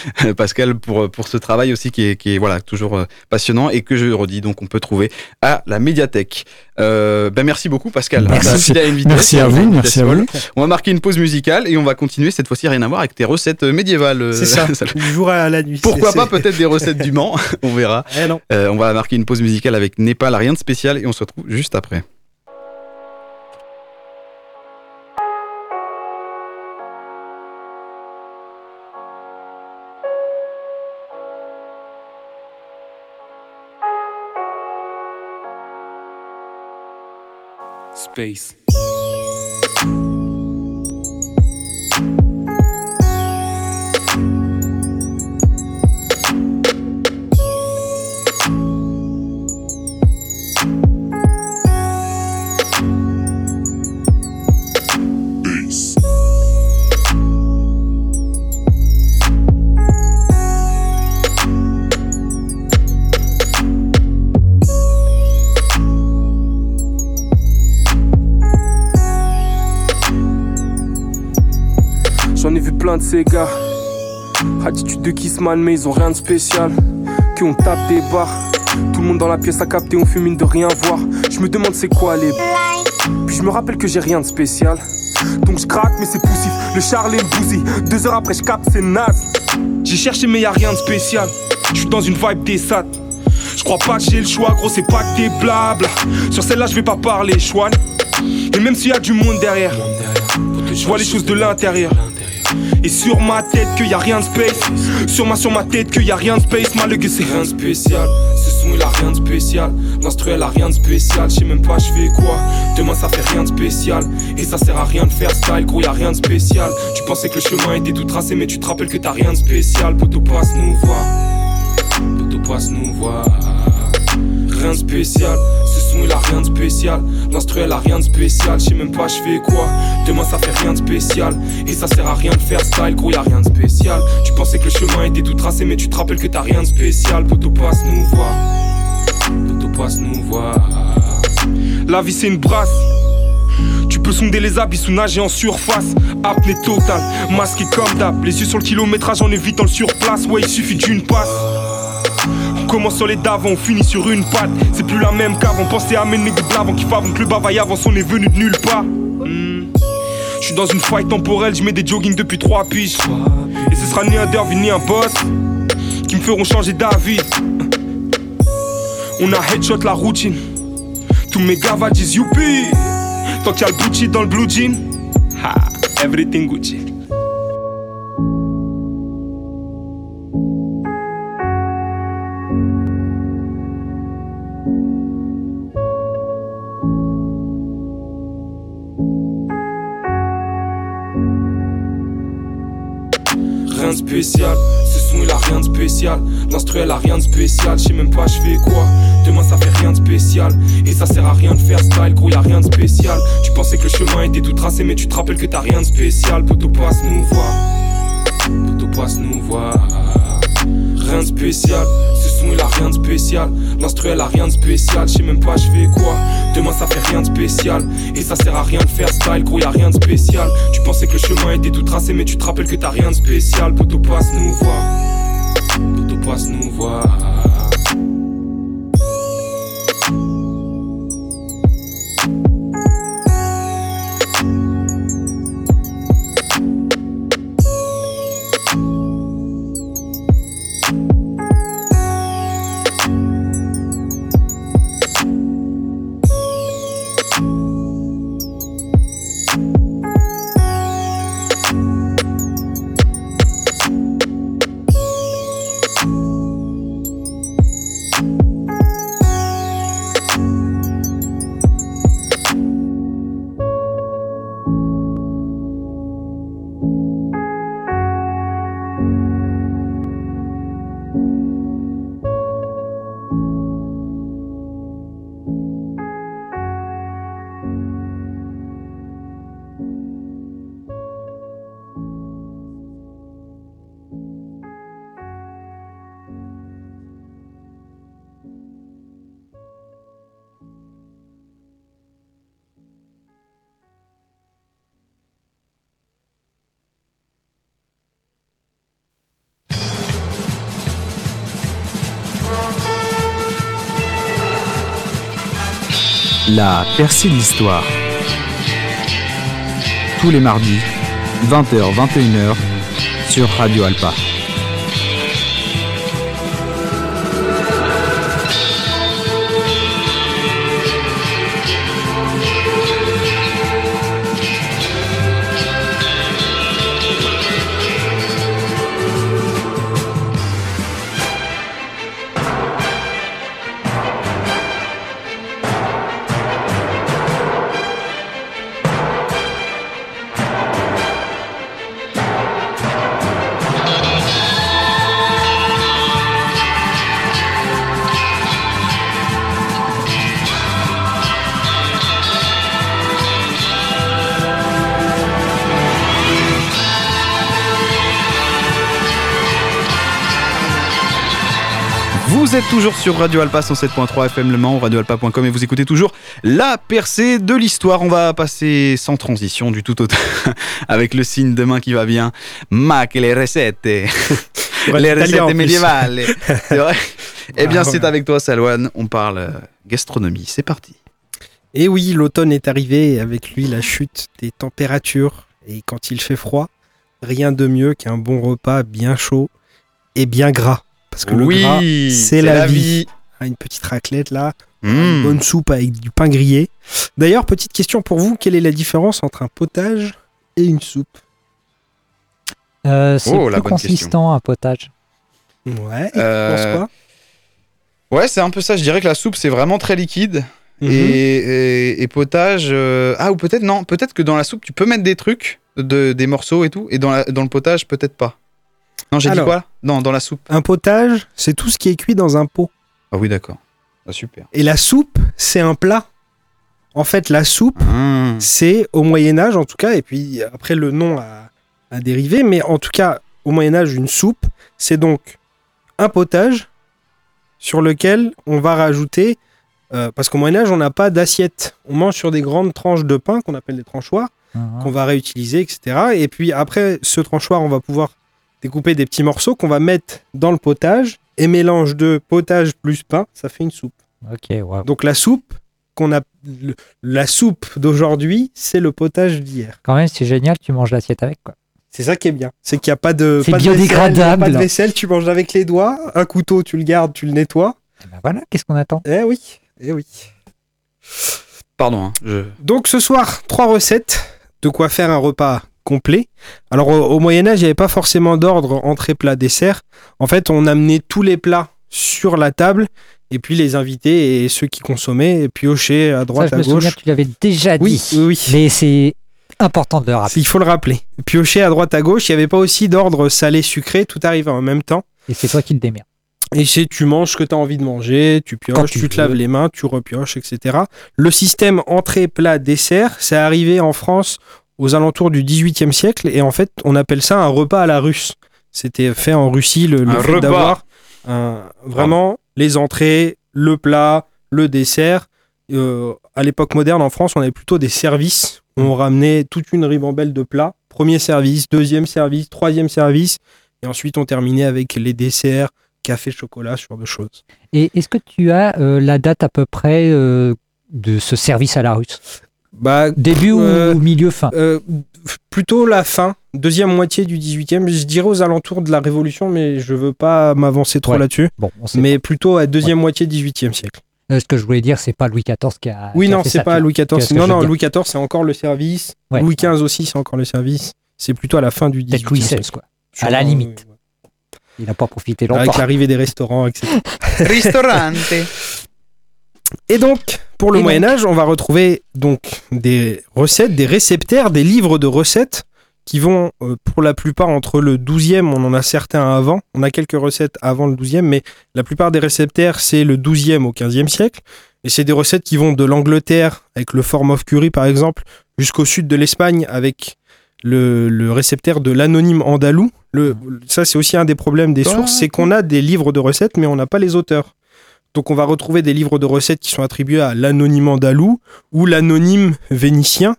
[SPEAKER 9] Pascal, pour, pour ce travail aussi qui est, qui est voilà toujours euh, passionnant et que je redis donc on peut trouver à la médiathèque. Euh, ben merci beaucoup Pascal.
[SPEAKER 12] Merci.
[SPEAKER 9] Filé à
[SPEAKER 12] Merci à vous, merci à vous.
[SPEAKER 9] On va marquer une pause musicale et on va continuer cette fois-ci rien à voir avec tes recettes euh, médiévales.
[SPEAKER 11] C'est ça, du jour à la nuit.
[SPEAKER 9] Pourquoi pas peut-être des recettes du Mans, on verra.
[SPEAKER 11] Eh non.
[SPEAKER 9] Euh, on va marquer une pause musicale avec Népal, rien de spécial et on se retrouve juste après.
[SPEAKER 13] Space. Plein de ces gars. Attitude de Kissman, mais ils ont rien de spécial. Que on tape des barres. Tout le monde dans la pièce a capté, on fume mine de rien voir. Je me demande c'est quoi les. Puis je me rappelle que j'ai rien de spécial. Donc je craque, mais c'est poussif. Le Charles et le bousille. Deux heures après, je capte, c'est naze. J'ai cherché, mais y a rien de spécial. Je suis dans une vibe des sats. Je crois pas que j'ai le choix, gros, c'est pas que des blabla. Sur celle-là, je vais pas parler, chouane. Et même s'il y a du monde derrière, je vois les choses de l'intérieur. Et sur ma tête que y a rien de space. Sur ma sur ma tête que y a rien de space. Malgré c'est rien de spécial. Ce son il a rien de spécial. L'instru elle a rien de spécial. Je sais même pas je fais quoi. Demain ça fait rien de spécial. Et ça sert à rien de faire style Gros y a rien de spécial. Tu pensais que le chemin était tout tracé Mais tu te rappelles que t'as rien de spécial. Poto passe nous voir. Poto passe nous voir Rien de spécial, ce son il a rien de spécial. L'instru elle a rien de spécial, je sais même pas je fais quoi. Demain ça fait rien de spécial. Et ça sert à rien de faire style, gros y a rien de spécial. Tu pensais que le chemin était tout tracé mais tu te rappelles que t'as rien de spécial. Poto passe nous voir. Poto passe nous voir. La vie c'est une brasse. Tu peux sonder les abysses ou nager en surface. Apnée totale, masqué comme d'hab. Les yeux sur le kilométrage en évitant le surplace. Ouais, il suffit d'une passe. Commence sur les d'avant, on finit sur une patte. C'est plus la même qu'avant. Pensez à amener des blavants qui favent le bavaille avance. On est venu de nulle part. Hmm. Je suis dans une faille temporelle, je mets des jogging depuis trois piges. Et ce sera ni un derby ni un boss qui me feront changer d'avis. On a headshot la routine. Tous mes gavas disent youpi. Tant qu'il y a le Gucci dans le blue jean. Ha, everything Gucci. Ce son il a rien de spécial. L'instru elle a rien de spécial, je sais même pas je fais quoi. Demain ça fait rien de spécial. Et ça sert à rien de faire style, gros y a rien de spécial. Tu pensais que le chemin était tout tracé mais tu te rappelles que t'as rien de spécial. Poto passe nous voir. Poto passe nous voir Rien de spécial, ce son il a rien de spécial. L'instru elle a rien de spécial, je sais même pas je fais quoi. Demain ça fait rien de spécial. Et ça sert à rien de faire style, gros y a rien de spécial. Tu pensais que le chemin était tout tracé mais tu te rappelles que t'as rien de spécial. Poto passe nous voir. Poto passe nous voir
[SPEAKER 8] La percée de l'histoire. Tous les mardis, 20h, 21h, sur Radio Alpa.
[SPEAKER 9] Toujours sur Radio Alpa 107.3 FM Le Mans, radioalpa.com et vous écoutez toujours la percée de l'histoire. On va passer sans transition du tout au avec le signe de main qui va bien. Ma recette. les
[SPEAKER 11] italien en
[SPEAKER 9] recettes médiévales. C'est vrai Eh bien,
[SPEAKER 11] Ah,
[SPEAKER 9] c'est avec toi, Salouane. On parle euh, gastronomie. C'est parti.
[SPEAKER 11] Et oui, l'automne est arrivé et avec lui la chute des températures. Et quand il fait froid, rien de mieux qu'un bon repas bien chaud et bien gras. Parce que
[SPEAKER 9] Oui,
[SPEAKER 11] le gras,
[SPEAKER 9] c'est
[SPEAKER 11] la,
[SPEAKER 9] la
[SPEAKER 11] vie.
[SPEAKER 9] vie.
[SPEAKER 11] Ah, Une petite raclette là,
[SPEAKER 9] Mmh.
[SPEAKER 11] une bonne soupe avec du pain grillé. D'ailleurs, petite question pour vous, quelle est la différence entre un potage et une soupe
[SPEAKER 10] Euh, c'est
[SPEAKER 9] Oh, la
[SPEAKER 10] plus
[SPEAKER 9] bonne
[SPEAKER 10] consistant un potage.
[SPEAKER 11] Ouais,
[SPEAKER 9] Euh,
[SPEAKER 11] pense quoi
[SPEAKER 9] Ouais, c'est un peu ça. Je dirais que la soupe, c'est vraiment très liquide.
[SPEAKER 11] Mhm.
[SPEAKER 9] et, et- et potage. euh, Ah, ou peut-être non. Peut-être que dans la soupe, tu peux mettre des trucs, de, des morceaux et tout. Et dans, la- dans le potage, peut-être pas. Non, j'ai dit quoi? Non, dans la soupe.
[SPEAKER 11] Un potage, c'est tout ce qui est cuit dans un pot.
[SPEAKER 9] Ah oui, d'accord. Ah, super.
[SPEAKER 11] Et la soupe, c'est un plat. En fait, la soupe,
[SPEAKER 9] Mmh.
[SPEAKER 11] c'est au Moyen Âge en tout cas, et puis après le nom a, a dérivé, mais en tout cas, au Moyen Âge, une soupe, c'est donc un potage sur lequel on va rajouter, euh, parce qu'au Moyen Âge, on n'a pas d'assiette. On mange sur des grandes tranches de pain qu'on appelle des tranchoirs,
[SPEAKER 10] Mhm.
[SPEAKER 11] qu'on va réutiliser, etc. Et puis après ce tranchoir, on va pouvoir découper des petits morceaux qu'on va mettre dans le potage, et mélange de potage plus pain, ça fait une soupe.
[SPEAKER 10] Ok.
[SPEAKER 11] Donc la soupe qu'on a, le- la soupe d'aujourd'hui, c'est le potage d'hier.
[SPEAKER 10] Quand même, c'est génial, tu manges l'assiette avec. Quoi.
[SPEAKER 11] C'est ça qui est bien. C'est qu'il n'y a pas de,
[SPEAKER 10] C'est
[SPEAKER 11] pas de vaisselle,
[SPEAKER 10] biodégradable.
[SPEAKER 11] Pas de vaisselle, tu manges avec les doigts. Un couteau, tu le gardes, tu le nettoies.
[SPEAKER 10] Ben voilà, qu'est-ce qu'on attend?
[SPEAKER 11] Eh oui, eh oui.
[SPEAKER 9] Pardon. hein, je...
[SPEAKER 11] Donc ce soir, trois recettes de quoi faire un repas complet. Alors au, au Moyen Âge, il n'y avait pas forcément d'ordre entrée, plat, dessert. En fait, on amenait tous les plats sur la table et puis les invités et ceux qui consommaient et piochaient à
[SPEAKER 10] Ça,
[SPEAKER 11] droite,
[SPEAKER 10] je
[SPEAKER 11] à
[SPEAKER 10] me
[SPEAKER 11] gauche.
[SPEAKER 10] que tu l'avais déjà dit.
[SPEAKER 11] Oui, oui, oui.
[SPEAKER 10] Mais c'est important de le rappeler.
[SPEAKER 11] Il faut le rappeler. Piocher à droite à gauche, il n'y avait pas aussi d'ordre salé-sucré, tout arrivait en même temps.
[SPEAKER 10] Et c'est toi qui le démerdes.
[SPEAKER 11] Et c'est tu manges ce que tu as envie de manger, tu pioches,
[SPEAKER 10] tu
[SPEAKER 11] tu, te
[SPEAKER 10] veux.
[SPEAKER 11] laves les mains, tu repioches, etc. Le système entrée, plat, dessert, c'est arrivé en France aux alentours du 18e siècle et en fait, on appelle ça un repas à la russe. C'était fait en Russie, le, le
[SPEAKER 9] Un
[SPEAKER 11] fait d'avoir vraiment les entrées, le plat, le dessert. Euh, à l'époque moderne en France, on avait plutôt des services. On ramenait toute une ribambelle de plats. Premier service, deuxième service, troisième service. Et ensuite, on terminait avec les desserts, café, chocolat, ce genre de choses.
[SPEAKER 10] Et est-ce que tu as euh, la date à peu près euh, de ce service à la russe?
[SPEAKER 11] Bah,
[SPEAKER 10] Début ou-
[SPEAKER 11] euh,
[SPEAKER 10] ou milieu fin
[SPEAKER 11] euh, plutôt la fin, deuxième moitié du 18e. Je dirais aux alentours de la Révolution, mais je veux pas m'avancer trop
[SPEAKER 10] Ouais.
[SPEAKER 11] là-dessus.
[SPEAKER 10] Bon,
[SPEAKER 11] Mais plutôt à deuxième moitié 18e siècle.
[SPEAKER 10] Euh, Ce que je voulais dire, c'est pas Louis XIV qui a.
[SPEAKER 11] Oui,
[SPEAKER 10] qui
[SPEAKER 11] non, c'est pas Louis XIV.
[SPEAKER 10] ce
[SPEAKER 11] Non, non. Louis XIV, c'est encore le service.
[SPEAKER 10] Ouais.
[SPEAKER 11] Louis XV aussi, c'est encore le service. C'est plutôt à la fin du 18e
[SPEAKER 10] Peut-être Louis XVI,
[SPEAKER 11] siècle.
[SPEAKER 10] quoi. À la limite. Il n'a pas profité
[SPEAKER 11] oui. Avec
[SPEAKER 10] longtemps.
[SPEAKER 11] l'arrivée des restaurants, etc.
[SPEAKER 9] Ristorante.
[SPEAKER 11] Et donc, pour le
[SPEAKER 10] Et
[SPEAKER 11] Moyen Âge, on va retrouver donc des recettes, des réceptaires, des livres de recettes qui vont euh, pour la plupart entre le 12e, on en a certains avant, on a quelques recettes avant le 12e, mais la plupart des réceptaires, c'est le 12e au 15e siècle. Et c'est des recettes qui vont de l'Angleterre, avec le form of curry par exemple, jusqu'au sud de l'Espagne, avec le, le réceptaire de l'anonyme andalou. Le, ça, c'est aussi un des problèmes des sources, c'est qu'on a des livres de recettes, mais on n'a pas les auteurs. Donc on va retrouver des livres de recettes qui sont attribués à l'anonyme andalou ou l'anonyme vénitien.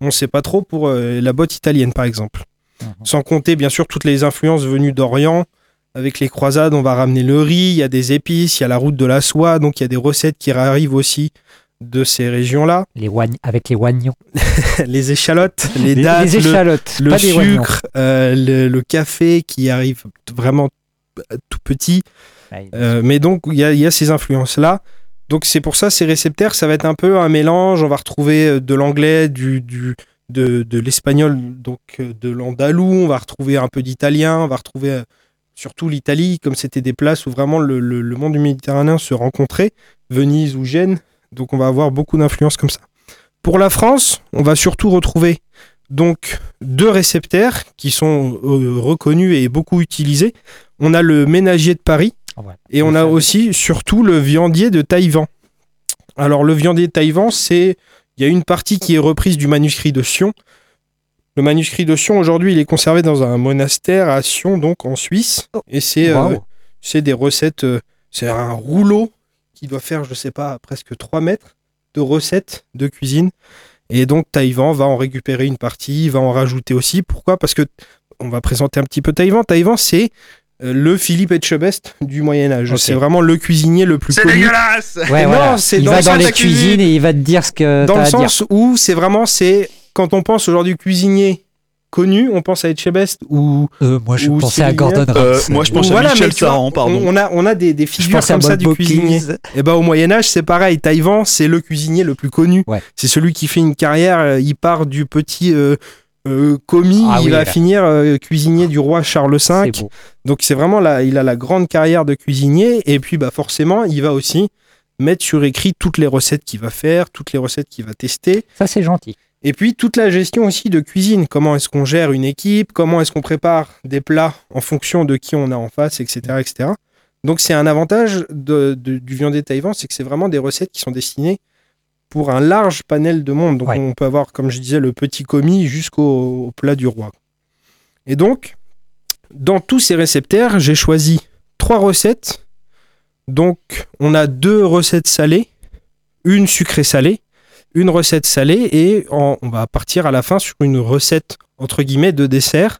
[SPEAKER 11] On ne sait pas trop pour euh, la botte italienne par exemple. Sans compter bien sûr toutes les influences venues d'Orient. Avec les croisades, on va ramener le riz, il y a des épices, il y a la route de la soie, donc il y a des recettes qui arrivent aussi de ces régions-là.
[SPEAKER 10] Les avec les oignons.
[SPEAKER 11] les échalotes, les
[SPEAKER 10] Les-
[SPEAKER 11] dattes,
[SPEAKER 10] les
[SPEAKER 11] le-
[SPEAKER 10] échalotes,
[SPEAKER 11] le, sucre, euh, le, le café qui arrive vraiment tout petit. Euh, mais donc, il y a, ces influences-là. Donc, c'est pour ça, ces récepteurs, ça va être un peu un mélange. On va retrouver euh, de l'anglais, du, de, l'espagnol, donc euh, de l'andalou. On va retrouver un peu d'italien. On va retrouver surtout l'Italie, comme c'était des places où vraiment le, monde du Méditerranéen se rencontrait, Venise ou Gênes. Donc, on va avoir beaucoup d'influences comme ça. Pour la France, on va surtout retrouver donc deux récepteurs qui sont reconnus et beaucoup utilisés. On a le ménagier de Paris et on a aussi surtout le viandier de Taïwan. Alors le viandier de Taïwan, c'est il y a une partie qui est reprise du manuscrit de Sion. Le manuscrit de Sion aujourd'hui, il est conservé dans un monastère à Sion donc en Suisse et c'est euh,
[SPEAKER 10] Wow.
[SPEAKER 11] c'est des recettes euh, c'est un rouleau qui doit faire je sais pas presque 3 mètres de recettes de cuisine et donc Taïwan va en récupérer une partie, va en rajouter aussi. Pourquoi? Parce que on va présenter un petit peu Taïwan. Taïwan, c'est le Philippe Etchebest du Moyen Âge. C'est vraiment le cuisinier le plus
[SPEAKER 9] C'est
[SPEAKER 11] connu.
[SPEAKER 9] dégueulasse
[SPEAKER 10] Ouais,
[SPEAKER 11] Non,
[SPEAKER 10] voilà.
[SPEAKER 11] c'est
[SPEAKER 10] il
[SPEAKER 11] dans
[SPEAKER 10] va
[SPEAKER 11] le
[SPEAKER 10] dans les
[SPEAKER 11] la cuisine.
[SPEAKER 10] cuisines et il va te dire ce que
[SPEAKER 11] Dans
[SPEAKER 10] t'as
[SPEAKER 11] le
[SPEAKER 10] à dire.
[SPEAKER 11] sens où c'est vraiment c'est quand on pense aujourd'hui cuisinier connu, on pense à Etchebest ou
[SPEAKER 10] Euh, moi, je
[SPEAKER 11] ou
[SPEAKER 10] pensais à Gordon.
[SPEAKER 9] Euh,
[SPEAKER 10] Ramsay.
[SPEAKER 9] moi, je pense à
[SPEAKER 11] Voilà,
[SPEAKER 9] Michel
[SPEAKER 11] mais tu vois,
[SPEAKER 9] Saran, pardon.
[SPEAKER 11] On a, on a des, des figures comme ça
[SPEAKER 10] Bob
[SPEAKER 11] du cuisinier. Et ben au Moyen Âge, c'est pareil. Taïwan, c'est le cuisinier le plus connu.
[SPEAKER 10] Ouais.
[SPEAKER 11] C'est celui qui fait une carrière. euh, Il part du petit euh, euh, commis,
[SPEAKER 10] Ah
[SPEAKER 11] il
[SPEAKER 10] oui,
[SPEAKER 11] va
[SPEAKER 10] là.
[SPEAKER 11] finir euh, cuisinier du roi Charles V. Donc c'est vraiment là, il a la grande carrière de cuisinier. Et puis bah forcément, il va aussi mettre sur écrit toutes les recettes qu'il va faire, toutes les recettes qu'il va tester.
[SPEAKER 10] Ça, c'est gentil.
[SPEAKER 11] Et puis toute la gestion aussi de cuisine. Comment est-ce qu'on gère une équipe? Comment est-ce qu'on prépare des plats en fonction de qui on a en face, etc. etc. Donc c'est un avantage de- de- du viandier Taïwan, c'est que c'est vraiment des recettes qui sont destinées pour un large panel de monde. Donc
[SPEAKER 10] Ouais.
[SPEAKER 11] on peut avoir, comme je disais, le petit commis jusqu'au au plat du roi. Et donc, dans tous ces récepteurs, j'ai choisi trois recettes. Donc on a deux recettes salées, une sucrée salée une recette salée et en- on va partir à la fin sur une recette entre guillemets de dessert.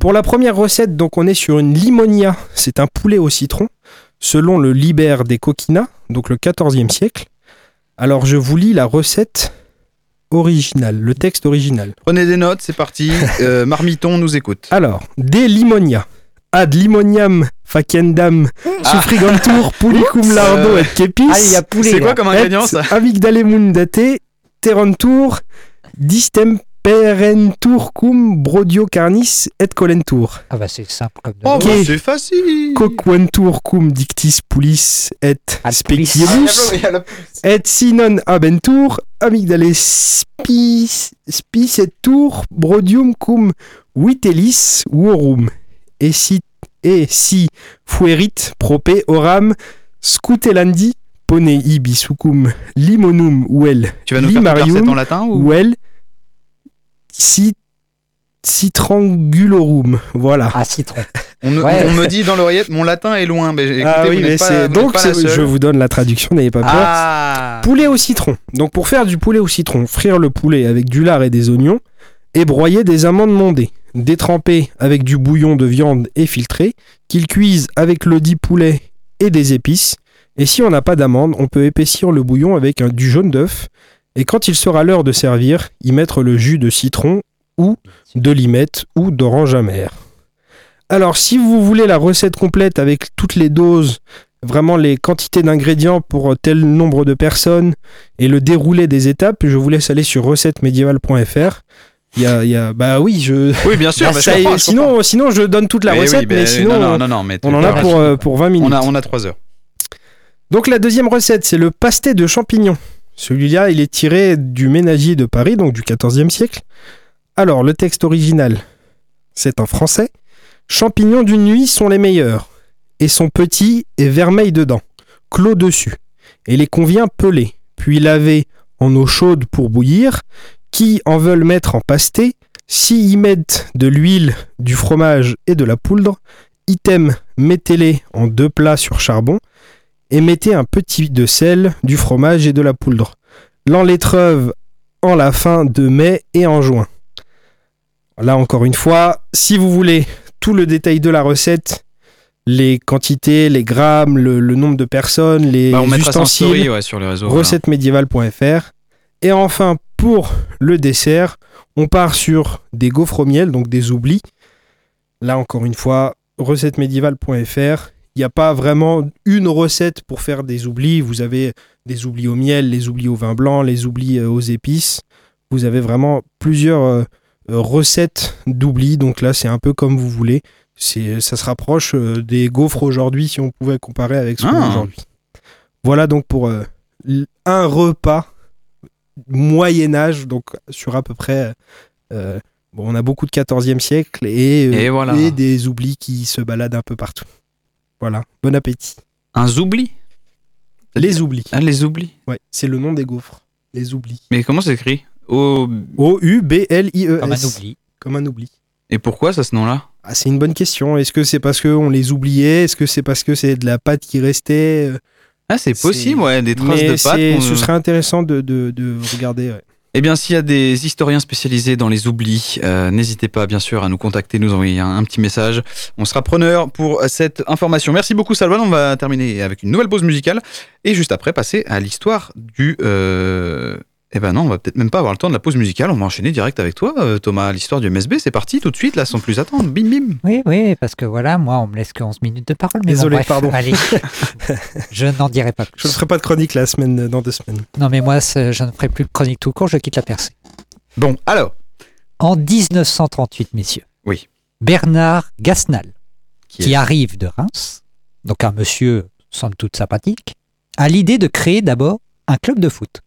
[SPEAKER 11] Pour la première recette, donc on est sur une limonia, c'est un poulet au citron, selon le Liber des Coquina, donc le 14e siècle. Alors je vous lis la recette originale, le texte original.
[SPEAKER 9] Prenez des notes, c'est parti. Euh, Marmiton nous écoute.
[SPEAKER 11] Alors, des limonia. Ad limoniam facendam suffrigantur pulicum lardo et kepis.
[SPEAKER 10] Ah, il y a poulet.
[SPEAKER 9] C'est quoi comme ingrédient ça?
[SPEAKER 11] Et amygdalemundate terentur distemperentur cum brodio carnis et colentur.
[SPEAKER 10] Ah bah c'est simple comme de
[SPEAKER 9] Oh,
[SPEAKER 11] Ok.
[SPEAKER 9] bah, c'est facile.
[SPEAKER 11] Coquentur cum dictis pulis et
[SPEAKER 10] Ad
[SPEAKER 11] spectibus et si non abentur amygdale spis spicetur brodium cum vitellis vorum et si et si fuerit prope oram scutelandi pone ibi sucum limonum uel
[SPEAKER 9] Tu vas nous faire ta
[SPEAKER 11] limarium
[SPEAKER 9] recette en latin ou?
[SPEAKER 11] uel cit citrangulorum voilà
[SPEAKER 10] Ah, citron.
[SPEAKER 9] on, me-
[SPEAKER 10] Ouais.
[SPEAKER 9] on me dit dans l'oreillette, mon latin est loin. Mais écoutez,
[SPEAKER 11] ah oui
[SPEAKER 9] vous
[SPEAKER 11] mais
[SPEAKER 9] n'êtes pas-
[SPEAKER 11] donc je vous donne la traduction n'ayez pas peur
[SPEAKER 9] Ah
[SPEAKER 11] Poulet au citron. Donc pour faire du poulet au citron, frire le poulet avec du lard et des oignons et broyer des amandes mondées. Détremper avec du bouillon de viande et filtré, qu'il cuise avec le dit poulet et des épices. Et si on n'a pas d'amandes, on peut épaissir le bouillon avec un, du jaune d'œuf. Et quand il sera l'heure de servir, y mettre le jus de citron ou de limette ou d'orange amère. Alors si vous voulez la recette complète avec toutes les doses vraiment les quantités d'ingrédients pour tel nombre de personnes et le déroulé des étapes, je vous laisse aller sur recettemedievale.fr. Il y a, il y a- bah oui, je.
[SPEAKER 9] Oui, bien sûr.
[SPEAKER 11] Bah,
[SPEAKER 9] je
[SPEAKER 11] ça y est,
[SPEAKER 9] je
[SPEAKER 11] sinon, sinon, je donne toute la recette,
[SPEAKER 9] oui,
[SPEAKER 11] mais sinon,
[SPEAKER 9] non, non, non, non, mais
[SPEAKER 11] on en a pour, euh, pour 20 minutes.
[SPEAKER 9] On a, on a 3 heures.
[SPEAKER 11] Donc la deuxième recette, c'est le pasté de champignons. Celui-là, il est tiré du ménagier de Paris, donc du XIVe siècle. Alors, le texte original, c'est en français. Champignons d'une nuit sont les meilleurs, et sont petits et vermeils dedans, clos dessus, et les convient peler, puis laver en eau chaude pour bouillir. Qui en veulent mettre en pasté, si y mettent de l'huile, du fromage et de la poudre, item, mettez-les en deux plats sur charbon, et mettez un petit de sel, du fromage et de la poudre. L'enlaitreuve en la fin de mai et en juin. Là encore une fois, si vous voulez tout le détail de la recette, les quantités, les grammes, le, le nombre de personnes, les
[SPEAKER 9] Bah, on
[SPEAKER 11] ustensiles.
[SPEAKER 9] story, ouais, sur les réseaux, voilà.
[SPEAKER 11] Recettemedievale.fr. Et enfin, pour le dessert, on part sur des gaufres au miel, donc des oublis. Là, encore une fois, recettemedievale.fr. Il n'y a pas vraiment une recette pour faire des oublis. Vous avez des oublis au miel, les oublis au vin blanc, les oublis euh, aux épices. Vous avez vraiment plusieurs euh, euh, recettes d'oublis. Donc là, c'est un peu comme vous voulez. C'est, ça se rapproche des gaufres aujourd'hui si on pouvait comparer avec ce qu'on a
[SPEAKER 9] Ah.
[SPEAKER 11] aujourd'hui. Voilà donc pour un repas Moyen Âge, donc sur à peu près. euh, bon, on a beaucoup de 14e siècle et, euh,
[SPEAKER 9] Et voilà.
[SPEAKER 11] et des oublis qui se baladent un peu partout. Voilà, bon appétit.
[SPEAKER 9] Un zoubli
[SPEAKER 11] Les oublis.
[SPEAKER 9] Ah, les oublis
[SPEAKER 11] Ouais, c'est le nom des gaufres. Les oublis.
[SPEAKER 9] Mais comment c'est écrit? O...
[SPEAKER 11] O-U-B-L-I-E-S.
[SPEAKER 10] Comme un oubli.
[SPEAKER 11] Comme un oubli.
[SPEAKER 9] Et pourquoi ça ce nom-là?
[SPEAKER 11] Ah, c'est une bonne question. Est-ce que c'est parce qu'on les oubliait? Est-ce que c'est parce que c'est de la pâte qui restait?
[SPEAKER 9] Ah, c'est possible, ouais, des traces
[SPEAKER 11] Mais
[SPEAKER 9] de pâte.
[SPEAKER 11] Ce serait intéressant de, de- de regarder. ouais.
[SPEAKER 9] Eh bien, s'il y a des historiens spécialisés dans les oublis, euh, n'hésitez pas, bien sûr, à nous contacter, nous envoyer un, petit message. On sera preneur pour cette information. Merci beaucoup, Salvan. On va terminer avec une nouvelle pause musicale et juste après passer à l'histoire du. Euh... Eh ben non, on va peut-être même pas avoir le temps de la pause musicale. On va enchaîner direct avec toi, euh, Thomas. L'histoire du MSB, c'est parti tout de suite, là, sans plus attendre. Bim, bim.
[SPEAKER 10] Oui, oui, parce que voilà, moi, on me laisse que 11 minutes de parole. Mais bon,
[SPEAKER 11] Désolé,
[SPEAKER 10] bref,
[SPEAKER 11] pardon.
[SPEAKER 10] Allez, je n'en dirai pas plus.
[SPEAKER 11] Je ne ferai pas de chronique la semaine dans deux semaines.
[SPEAKER 10] Non, mais moi, je ne ferai plus de chronique tout court, je quitte la percée.
[SPEAKER 9] Bon, alors.
[SPEAKER 10] En 1938, messieurs.
[SPEAKER 9] Oui.
[SPEAKER 10] Bernard Gasnal, qui,
[SPEAKER 9] est-
[SPEAKER 10] arrive de Reims, donc un monsieur somme toute sympathique, a l'idée de créer d'abord un club de foot.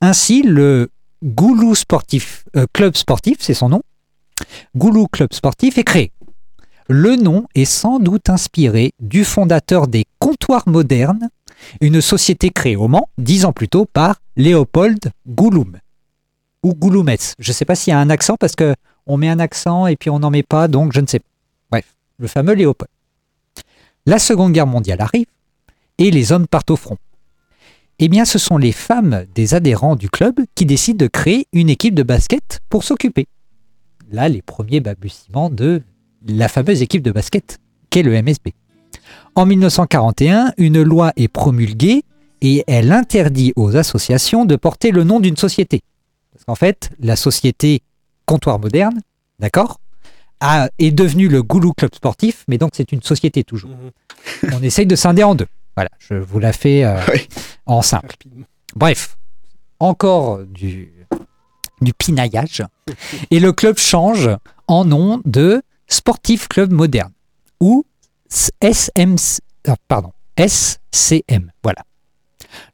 [SPEAKER 10] Ainsi, le Goulou Sportif, euh, Club Sportif, c'est son nom, Goulou Club Sportif est créé. Le nom est sans doute inspiré du fondateur des comptoirs modernes, une société créée au Mans dix ans plus tôt par Léopold Gouloum ou Gouloumès. Je ne sais pas s'il y a un accent parce que on met un accent et puis on n'en met pas, donc je ne sais pas. Bref, le fameux Léopold. La Seconde Guerre mondiale arrive et les hommes partent au front. Eh bien, ce sont les femmes des adhérents du club qui décident de créer une équipe de basket pour s'occuper. Là, les premiers balbutiements de la fameuse équipe de basket qu'est le MSB. En 1941, une loi est promulguée et elle interdit aux associations de porter le nom d'une société. Parce qu'en fait, la société Comptoir Moderne, d'accord, est devenue le Goulou Club Sportif, mais donc c'est une société toujours. On essaye de scinder en deux. Voilà, je vous la fais euh, en simple. Bref, encore du, du pinaillage. Et le club change en nom de Sportif Club Moderne ou SM, ah, pardon, SCM. Voilà.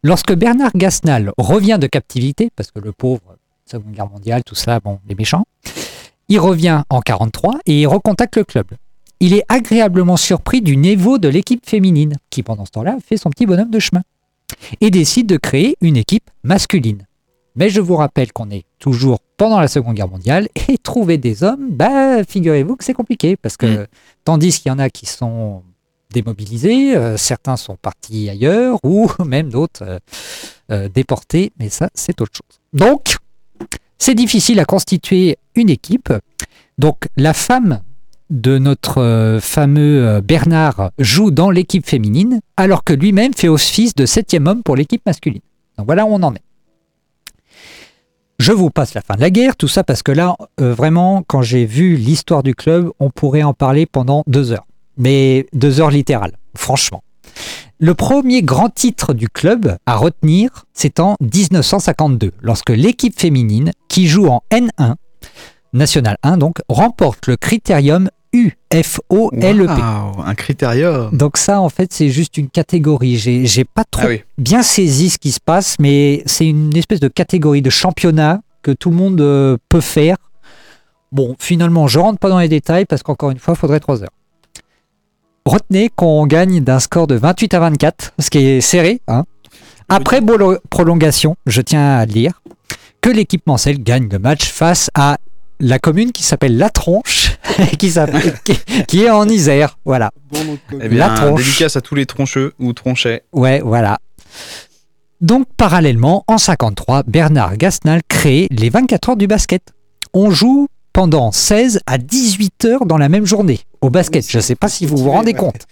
[SPEAKER 10] Lorsque Bernard Gasnal revient de captivité, parce que le pauvre, Seconde Guerre mondiale, tout ça, bon, les méchants, il revient en 43 et il recontacte le club. Il est agréablement surpris du niveau de l'équipe féminine, qui pendant ce temps-là fait son petit bonhomme de chemin, et décide de créer une équipe masculine. Mais je vous rappelle qu'on est toujours pendant la Seconde Guerre mondiale et trouver des hommes, bah, figurez-vous que c'est compliqué parce que tandis qu'il y en a qui sont démobilisés, euh, certains sont partis ailleurs ou même d'autres euh, euh, déportés, mais ça c'est autre chose. Donc, c'est difficile à constituer une équipe. Donc, la femme de notre euh, fameux euh, Bernard joue dans l'équipe féminine, alors que lui-même fait office de septième homme pour l'équipe masculine. Donc voilà où on en est. Je vous passe la fin de la guerre, tout ça parce que là, euh, vraiment, quand j'ai vu l'histoire du club, on pourrait en parler pendant deux heures. Mais deux heures littérales, franchement. Le premier grand titre du club à retenir, c'est en 1952, lorsque l'équipe féminine, qui joue en N1, National 1 donc, remporte le critérium UFOLEP.
[SPEAKER 9] Waouh, un critérium.
[SPEAKER 10] Donc ça, en fait, c'est juste une catégorie. J'ai, j'ai pas trop
[SPEAKER 9] Ah oui.
[SPEAKER 10] bien saisi ce qui se passe, mais c'est une espèce de catégorie de championnat que tout le monde euh, peut faire. Bon, finalement, je rentre pas dans les détails parce qu'encore une fois, il faudrait 3 heures. Retenez qu'on gagne d'un score de 28 à 24, ce qui est serré. hein. Après prolongation, je tiens à le dire, que l'équipe Mancel gagne le match face à la commune qui s'appelle La Tronche, qui, s'appelle- qui, qui est en Isère. Voilà.
[SPEAKER 9] Eh bien,
[SPEAKER 10] La tronche.
[SPEAKER 9] dédicace à tous les troncheux ou tronchets.
[SPEAKER 10] Ouais, voilà. Donc, parallèlement, en 53, Bernard Gasnal crée les 24 heures du basket. On joue pendant 16 à 18 heures dans la même journée. au basket. Je ne sais pas si vous vous rendez compte.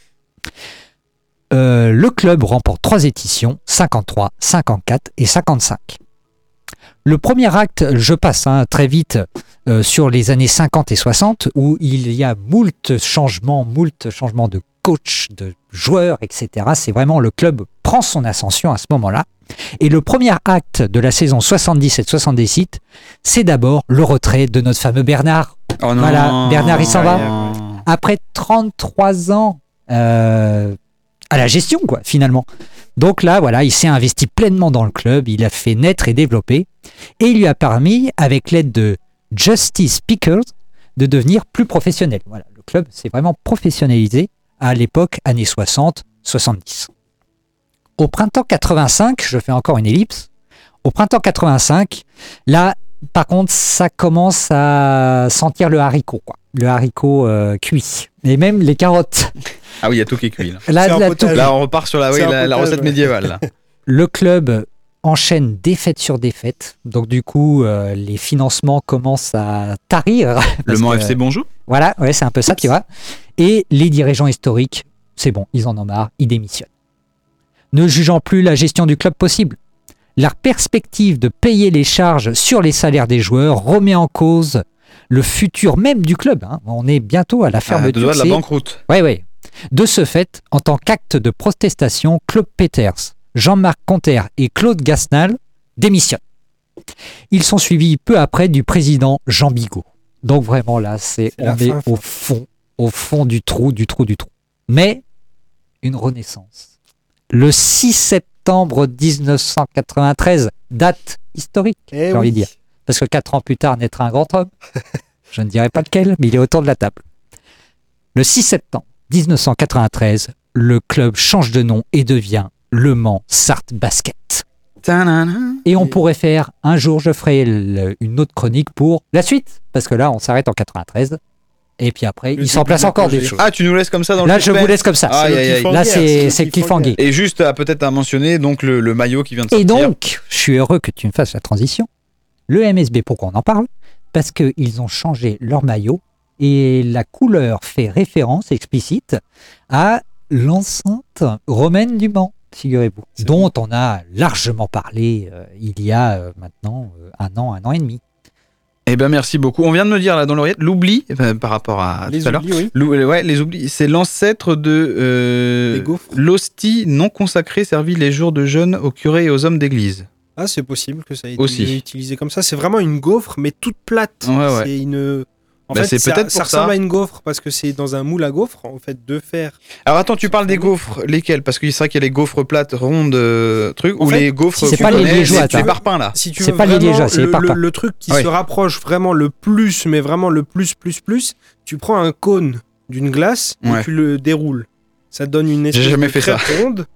[SPEAKER 10] Euh, le club remporte trois éditions, 53, 54 et 55. Le premier acte, je passe hein, très vite euh, sur les années 50 et 60, où il y a moult changements, moult changements de coach, de joueurs, etc. C'est vraiment le club prend son ascension à ce moment-là. Et le premier acte de la saison 77-78, c'est d'abord le retrait de notre fameux Bernard.
[SPEAKER 9] Oh non.
[SPEAKER 10] voilà, Bernard, il s'en va. Après 33 ans euh, à la gestion, quoi, finalement. Donc là, voilà, il s'est investi pleinement dans le club, il a fait naître et développer, et il lui a permis, avec l'aide de Justice Pickers, de devenir plus professionnel. Voilà, le club s'est vraiment professionnalisé à l'époque, années 60-70. Au printemps 85, je fais encore une ellipse, au printemps 85, là, par contre, ça commence à sentir le haricot, quoi. Le haricot euh, cuit. Et même les carottes.
[SPEAKER 9] Ah oui, il y a tout qui est cuit. Là,
[SPEAKER 10] Là, tout-
[SPEAKER 9] on repart sur la, oui, recette
[SPEAKER 11] ouais.
[SPEAKER 9] médiévale. là.
[SPEAKER 10] Le club enchaîne défaite sur défaite. Donc du coup, euh, les financements commencent à tarir.
[SPEAKER 9] Le Mans
[SPEAKER 10] que-
[SPEAKER 9] FC, bonjour.
[SPEAKER 10] Voilà, ouais, c'est un peu ça, tu vois. Et les dirigeants historiques, c'est bon, ils en ont marre, ils démissionnent. Ne jugeant plus la gestion du club possible, la perspective de payer les charges sur les salaires des joueurs remet en cause le futur même du club. hein. On est bientôt à la
[SPEAKER 9] Ah,
[SPEAKER 10] fermeture.
[SPEAKER 9] doigts de la banqueroute.
[SPEAKER 10] oui, oui. De ce fait, en tant qu'acte de protestation, Claude Peters, Jean-Marc Conter et Claude Gasnal démissionnent. Ils sont suivis peu après du président Jean Bigot. Donc vraiment là, c'est on est
[SPEAKER 11] fin,
[SPEAKER 10] au fond, au fond du trou, du trou, du trou. Mais une renaissance. Le 6 septembre 1993, date historique,
[SPEAKER 11] Eh
[SPEAKER 10] j'ai envie de dire. Parce que quatre ans plus tard naîtra un grand homme. Je ne dirai pas lequel, mais il est autour de la table. Le 6 septembre 1993, le club change de nom et devient Le Mans Sarthe Basket. Et on pourrait faire, un jour, je ferai le- une autre chronique pour la suite, parce que là, on s'arrête en 93. Et puis après,
[SPEAKER 11] Le
[SPEAKER 10] il s'en place encore des choses.
[SPEAKER 9] Ah, tu nous laisses comme ça dans le
[SPEAKER 10] Là, je vous laisse comme ça.
[SPEAKER 9] Aïe.
[SPEAKER 10] Là, c'est cliffhanger.
[SPEAKER 9] Et juste à peut-être à mentionner donc le, le maillot qui vient de
[SPEAKER 10] Et
[SPEAKER 9] sortir.
[SPEAKER 10] donc, je suis heureux que tu me fasses la transition. Le MSB, pourquoi on en parle? Parce qu'ils ont changé leur maillot et la couleur fait référence explicite à l'enceinte romaine du Mans, figurez-vous, dont on a largement parlé euh, il y a euh, maintenant euh, un an, un an et demi.
[SPEAKER 9] Eh ben merci beaucoup. On vient de me dire là dans l'oreillette l'oubli euh, par rapport à
[SPEAKER 11] Les
[SPEAKER 9] tout à l'heure.
[SPEAKER 11] oublis, oui.
[SPEAKER 9] Ouais, les oublis, c'est l'ancêtre de euh, l'hostie non consacrée servie les jours de jeûne aux curés et aux hommes d'église.
[SPEAKER 11] Ah, c'est possible que ça ait été
[SPEAKER 9] Aussi.
[SPEAKER 11] utilisé comme ça. C'est vraiment une gaufre, mais toute plate.
[SPEAKER 9] Ouais, ouais.
[SPEAKER 11] C'est une. En
[SPEAKER 9] Bah,
[SPEAKER 11] fait,
[SPEAKER 9] c'est
[SPEAKER 11] ça,
[SPEAKER 9] peut-être
[SPEAKER 11] ça
[SPEAKER 9] ça.
[SPEAKER 11] ressemble à une gaufre parce que c'est dans un moule à gaufre, en fait, de fer.
[SPEAKER 9] Alors attends, tu parles des gaufres, lesquelles? Parce que c'est vrai qu'il y a les gaufres plates, rondes, euh, trucs,
[SPEAKER 11] En
[SPEAKER 9] ou
[SPEAKER 11] fait,
[SPEAKER 9] les gaufres.
[SPEAKER 10] c'est
[SPEAKER 9] qu'on
[SPEAKER 10] pas les liégeois,
[SPEAKER 9] les, parpaings là.
[SPEAKER 11] Si tu
[SPEAKER 10] C'est pas les liégeois, c'est les
[SPEAKER 11] le, le- truc qui se rapproche vraiment le plus, mais vraiment le plus, plus, plus, tu prends un cône d'une glace
[SPEAKER 9] Ouais.
[SPEAKER 11] et tu le déroules. Ça te donne une espèce
[SPEAKER 9] jamais
[SPEAKER 11] de
[SPEAKER 9] fait ça.
[SPEAKER 11] ronde.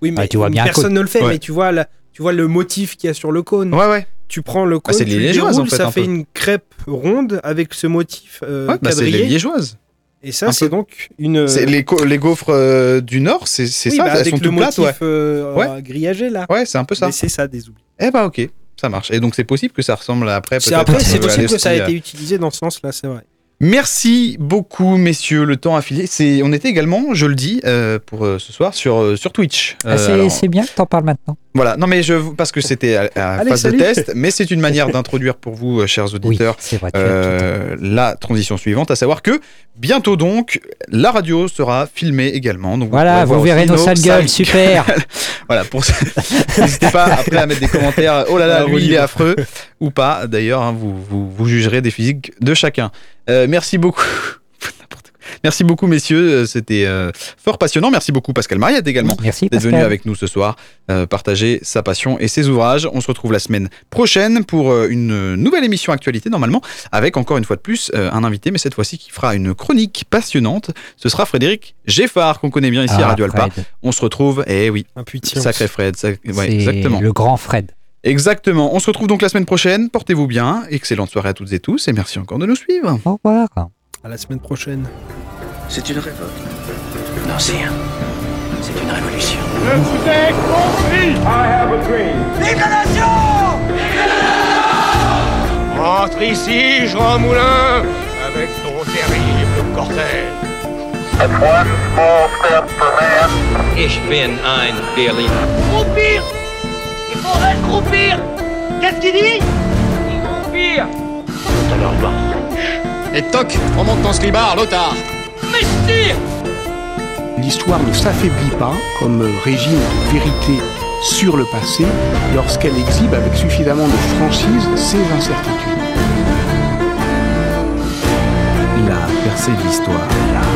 [SPEAKER 11] Oui, mais
[SPEAKER 10] Ouais, tu vois bien
[SPEAKER 11] personne ne le fait,
[SPEAKER 9] Ouais.
[SPEAKER 11] mais tu vois, la- tu vois le motif qu'il y a sur le cône.
[SPEAKER 9] Ouais, ouais.
[SPEAKER 11] Tu prends le cône,
[SPEAKER 9] c'est
[SPEAKER 11] tu
[SPEAKER 9] les
[SPEAKER 11] déroules,
[SPEAKER 9] en fait,
[SPEAKER 11] ça
[SPEAKER 9] un
[SPEAKER 11] fait
[SPEAKER 9] peu.
[SPEAKER 11] une crêpe ronde avec ce motif euh,
[SPEAKER 9] Ouais, bah, c'est les liégeoises.
[SPEAKER 11] Et ça, c'est donc une.
[SPEAKER 9] C'est les, les gaufres euh, du Nord, c'est c'est
[SPEAKER 11] Oui,
[SPEAKER 9] ça,
[SPEAKER 11] bah,
[SPEAKER 9] elles
[SPEAKER 11] avec
[SPEAKER 9] sont
[SPEAKER 11] le
[SPEAKER 9] plates,
[SPEAKER 11] motif
[SPEAKER 9] ouais.
[SPEAKER 11] euh,
[SPEAKER 9] Ouais.
[SPEAKER 11] grillagé là.
[SPEAKER 9] Ouais, c'est un peu ça.
[SPEAKER 11] Mais c'est ça des oublis.
[SPEAKER 9] Eh bah ok, ça marche. Et donc c'est possible que ça ressemble après peut-être
[SPEAKER 11] après,
[SPEAKER 9] à-
[SPEAKER 11] c'est
[SPEAKER 9] à
[SPEAKER 11] possible que ça a été
[SPEAKER 9] euh.
[SPEAKER 11] utilisé dans ce sens-là, c'est vrai.
[SPEAKER 9] Merci beaucoup, messieurs. Le temps a filé. C'est, on était également, je le dis, euh, pour euh, ce soir sur euh, sur Twitch.
[SPEAKER 10] Ah,
[SPEAKER 9] Euh,
[SPEAKER 10] c'est
[SPEAKER 9] alors,
[SPEAKER 10] c'est bien que t'en parles maintenant.
[SPEAKER 9] Voilà. Non, mais je parce que c'était à, à
[SPEAKER 11] Allez,
[SPEAKER 9] phase de test, mais c'est une manière d'introduire pour vous, euh, chers auditeurs,
[SPEAKER 10] vrai.
[SPEAKER 9] euh, la transition suivante, à savoir que bientôt donc la radio sera filmée également. Donc
[SPEAKER 10] Voilà, vous verrez nos sales gueules, super.
[SPEAKER 9] voilà, pour ça. N'hésitez pas après à mettre des commentaires. Oh là là, lui, il est affreux. Ou pas, d'ailleurs, hein, vous, vous, vous jugerez des physiques de chacun. Euh, merci beaucoup. Merci beaucoup, messieurs. Euh, C'était euh, fort passionnant. Merci beaucoup, Pascal Mariette, également,
[SPEAKER 10] Merci
[SPEAKER 9] d'être venu avec nous ce soir, euh, partager sa passion et ses ouvrages. On se retrouve la semaine prochaine pour euh, une nouvelle émission actualité, normalement, avec encore une fois de plus euh, un invité, mais cette fois-ci qui fera une chronique passionnante. Ce sera Frédéric Geffard, qu'on connaît bien ici à
[SPEAKER 10] Ah,
[SPEAKER 9] Radio Alpa.
[SPEAKER 10] Fred.
[SPEAKER 9] On se retrouve, eh oui,
[SPEAKER 11] Intuition.
[SPEAKER 9] Sacré Fred, sac- ouais,
[SPEAKER 10] C'est
[SPEAKER 9] exactement.
[SPEAKER 10] le grand Fred.
[SPEAKER 9] Exactement. On se retrouve donc la semaine prochaine. Portez-vous bien. Excellente soirée à toutes et tous et merci encore de nous suivre.
[SPEAKER 10] Au revoir.
[SPEAKER 11] À la semaine prochaine.
[SPEAKER 1] C'est une révolte. Non, c'est un. C'est une révolution.
[SPEAKER 3] Vive la nation
[SPEAKER 2] Entre ici, Jean Moulin, avec ton
[SPEAKER 14] terrible cortège.
[SPEAKER 15] One small step for man.
[SPEAKER 2] Ich bin ein Berliner.
[SPEAKER 16] Groupir Il faudrait se groupir Qu'est-ce qu'il dit?
[SPEAKER 2] Groupir
[SPEAKER 6] Et toc, remonte ton slibard, Lothar
[SPEAKER 2] Messire
[SPEAKER 7] L'histoire ne s'affaiblit pas comme régime de vérité sur le passé lorsqu'elle exhibe avec suffisamment de franchise ses incertitudes.
[SPEAKER 8] La percée de l'histoire.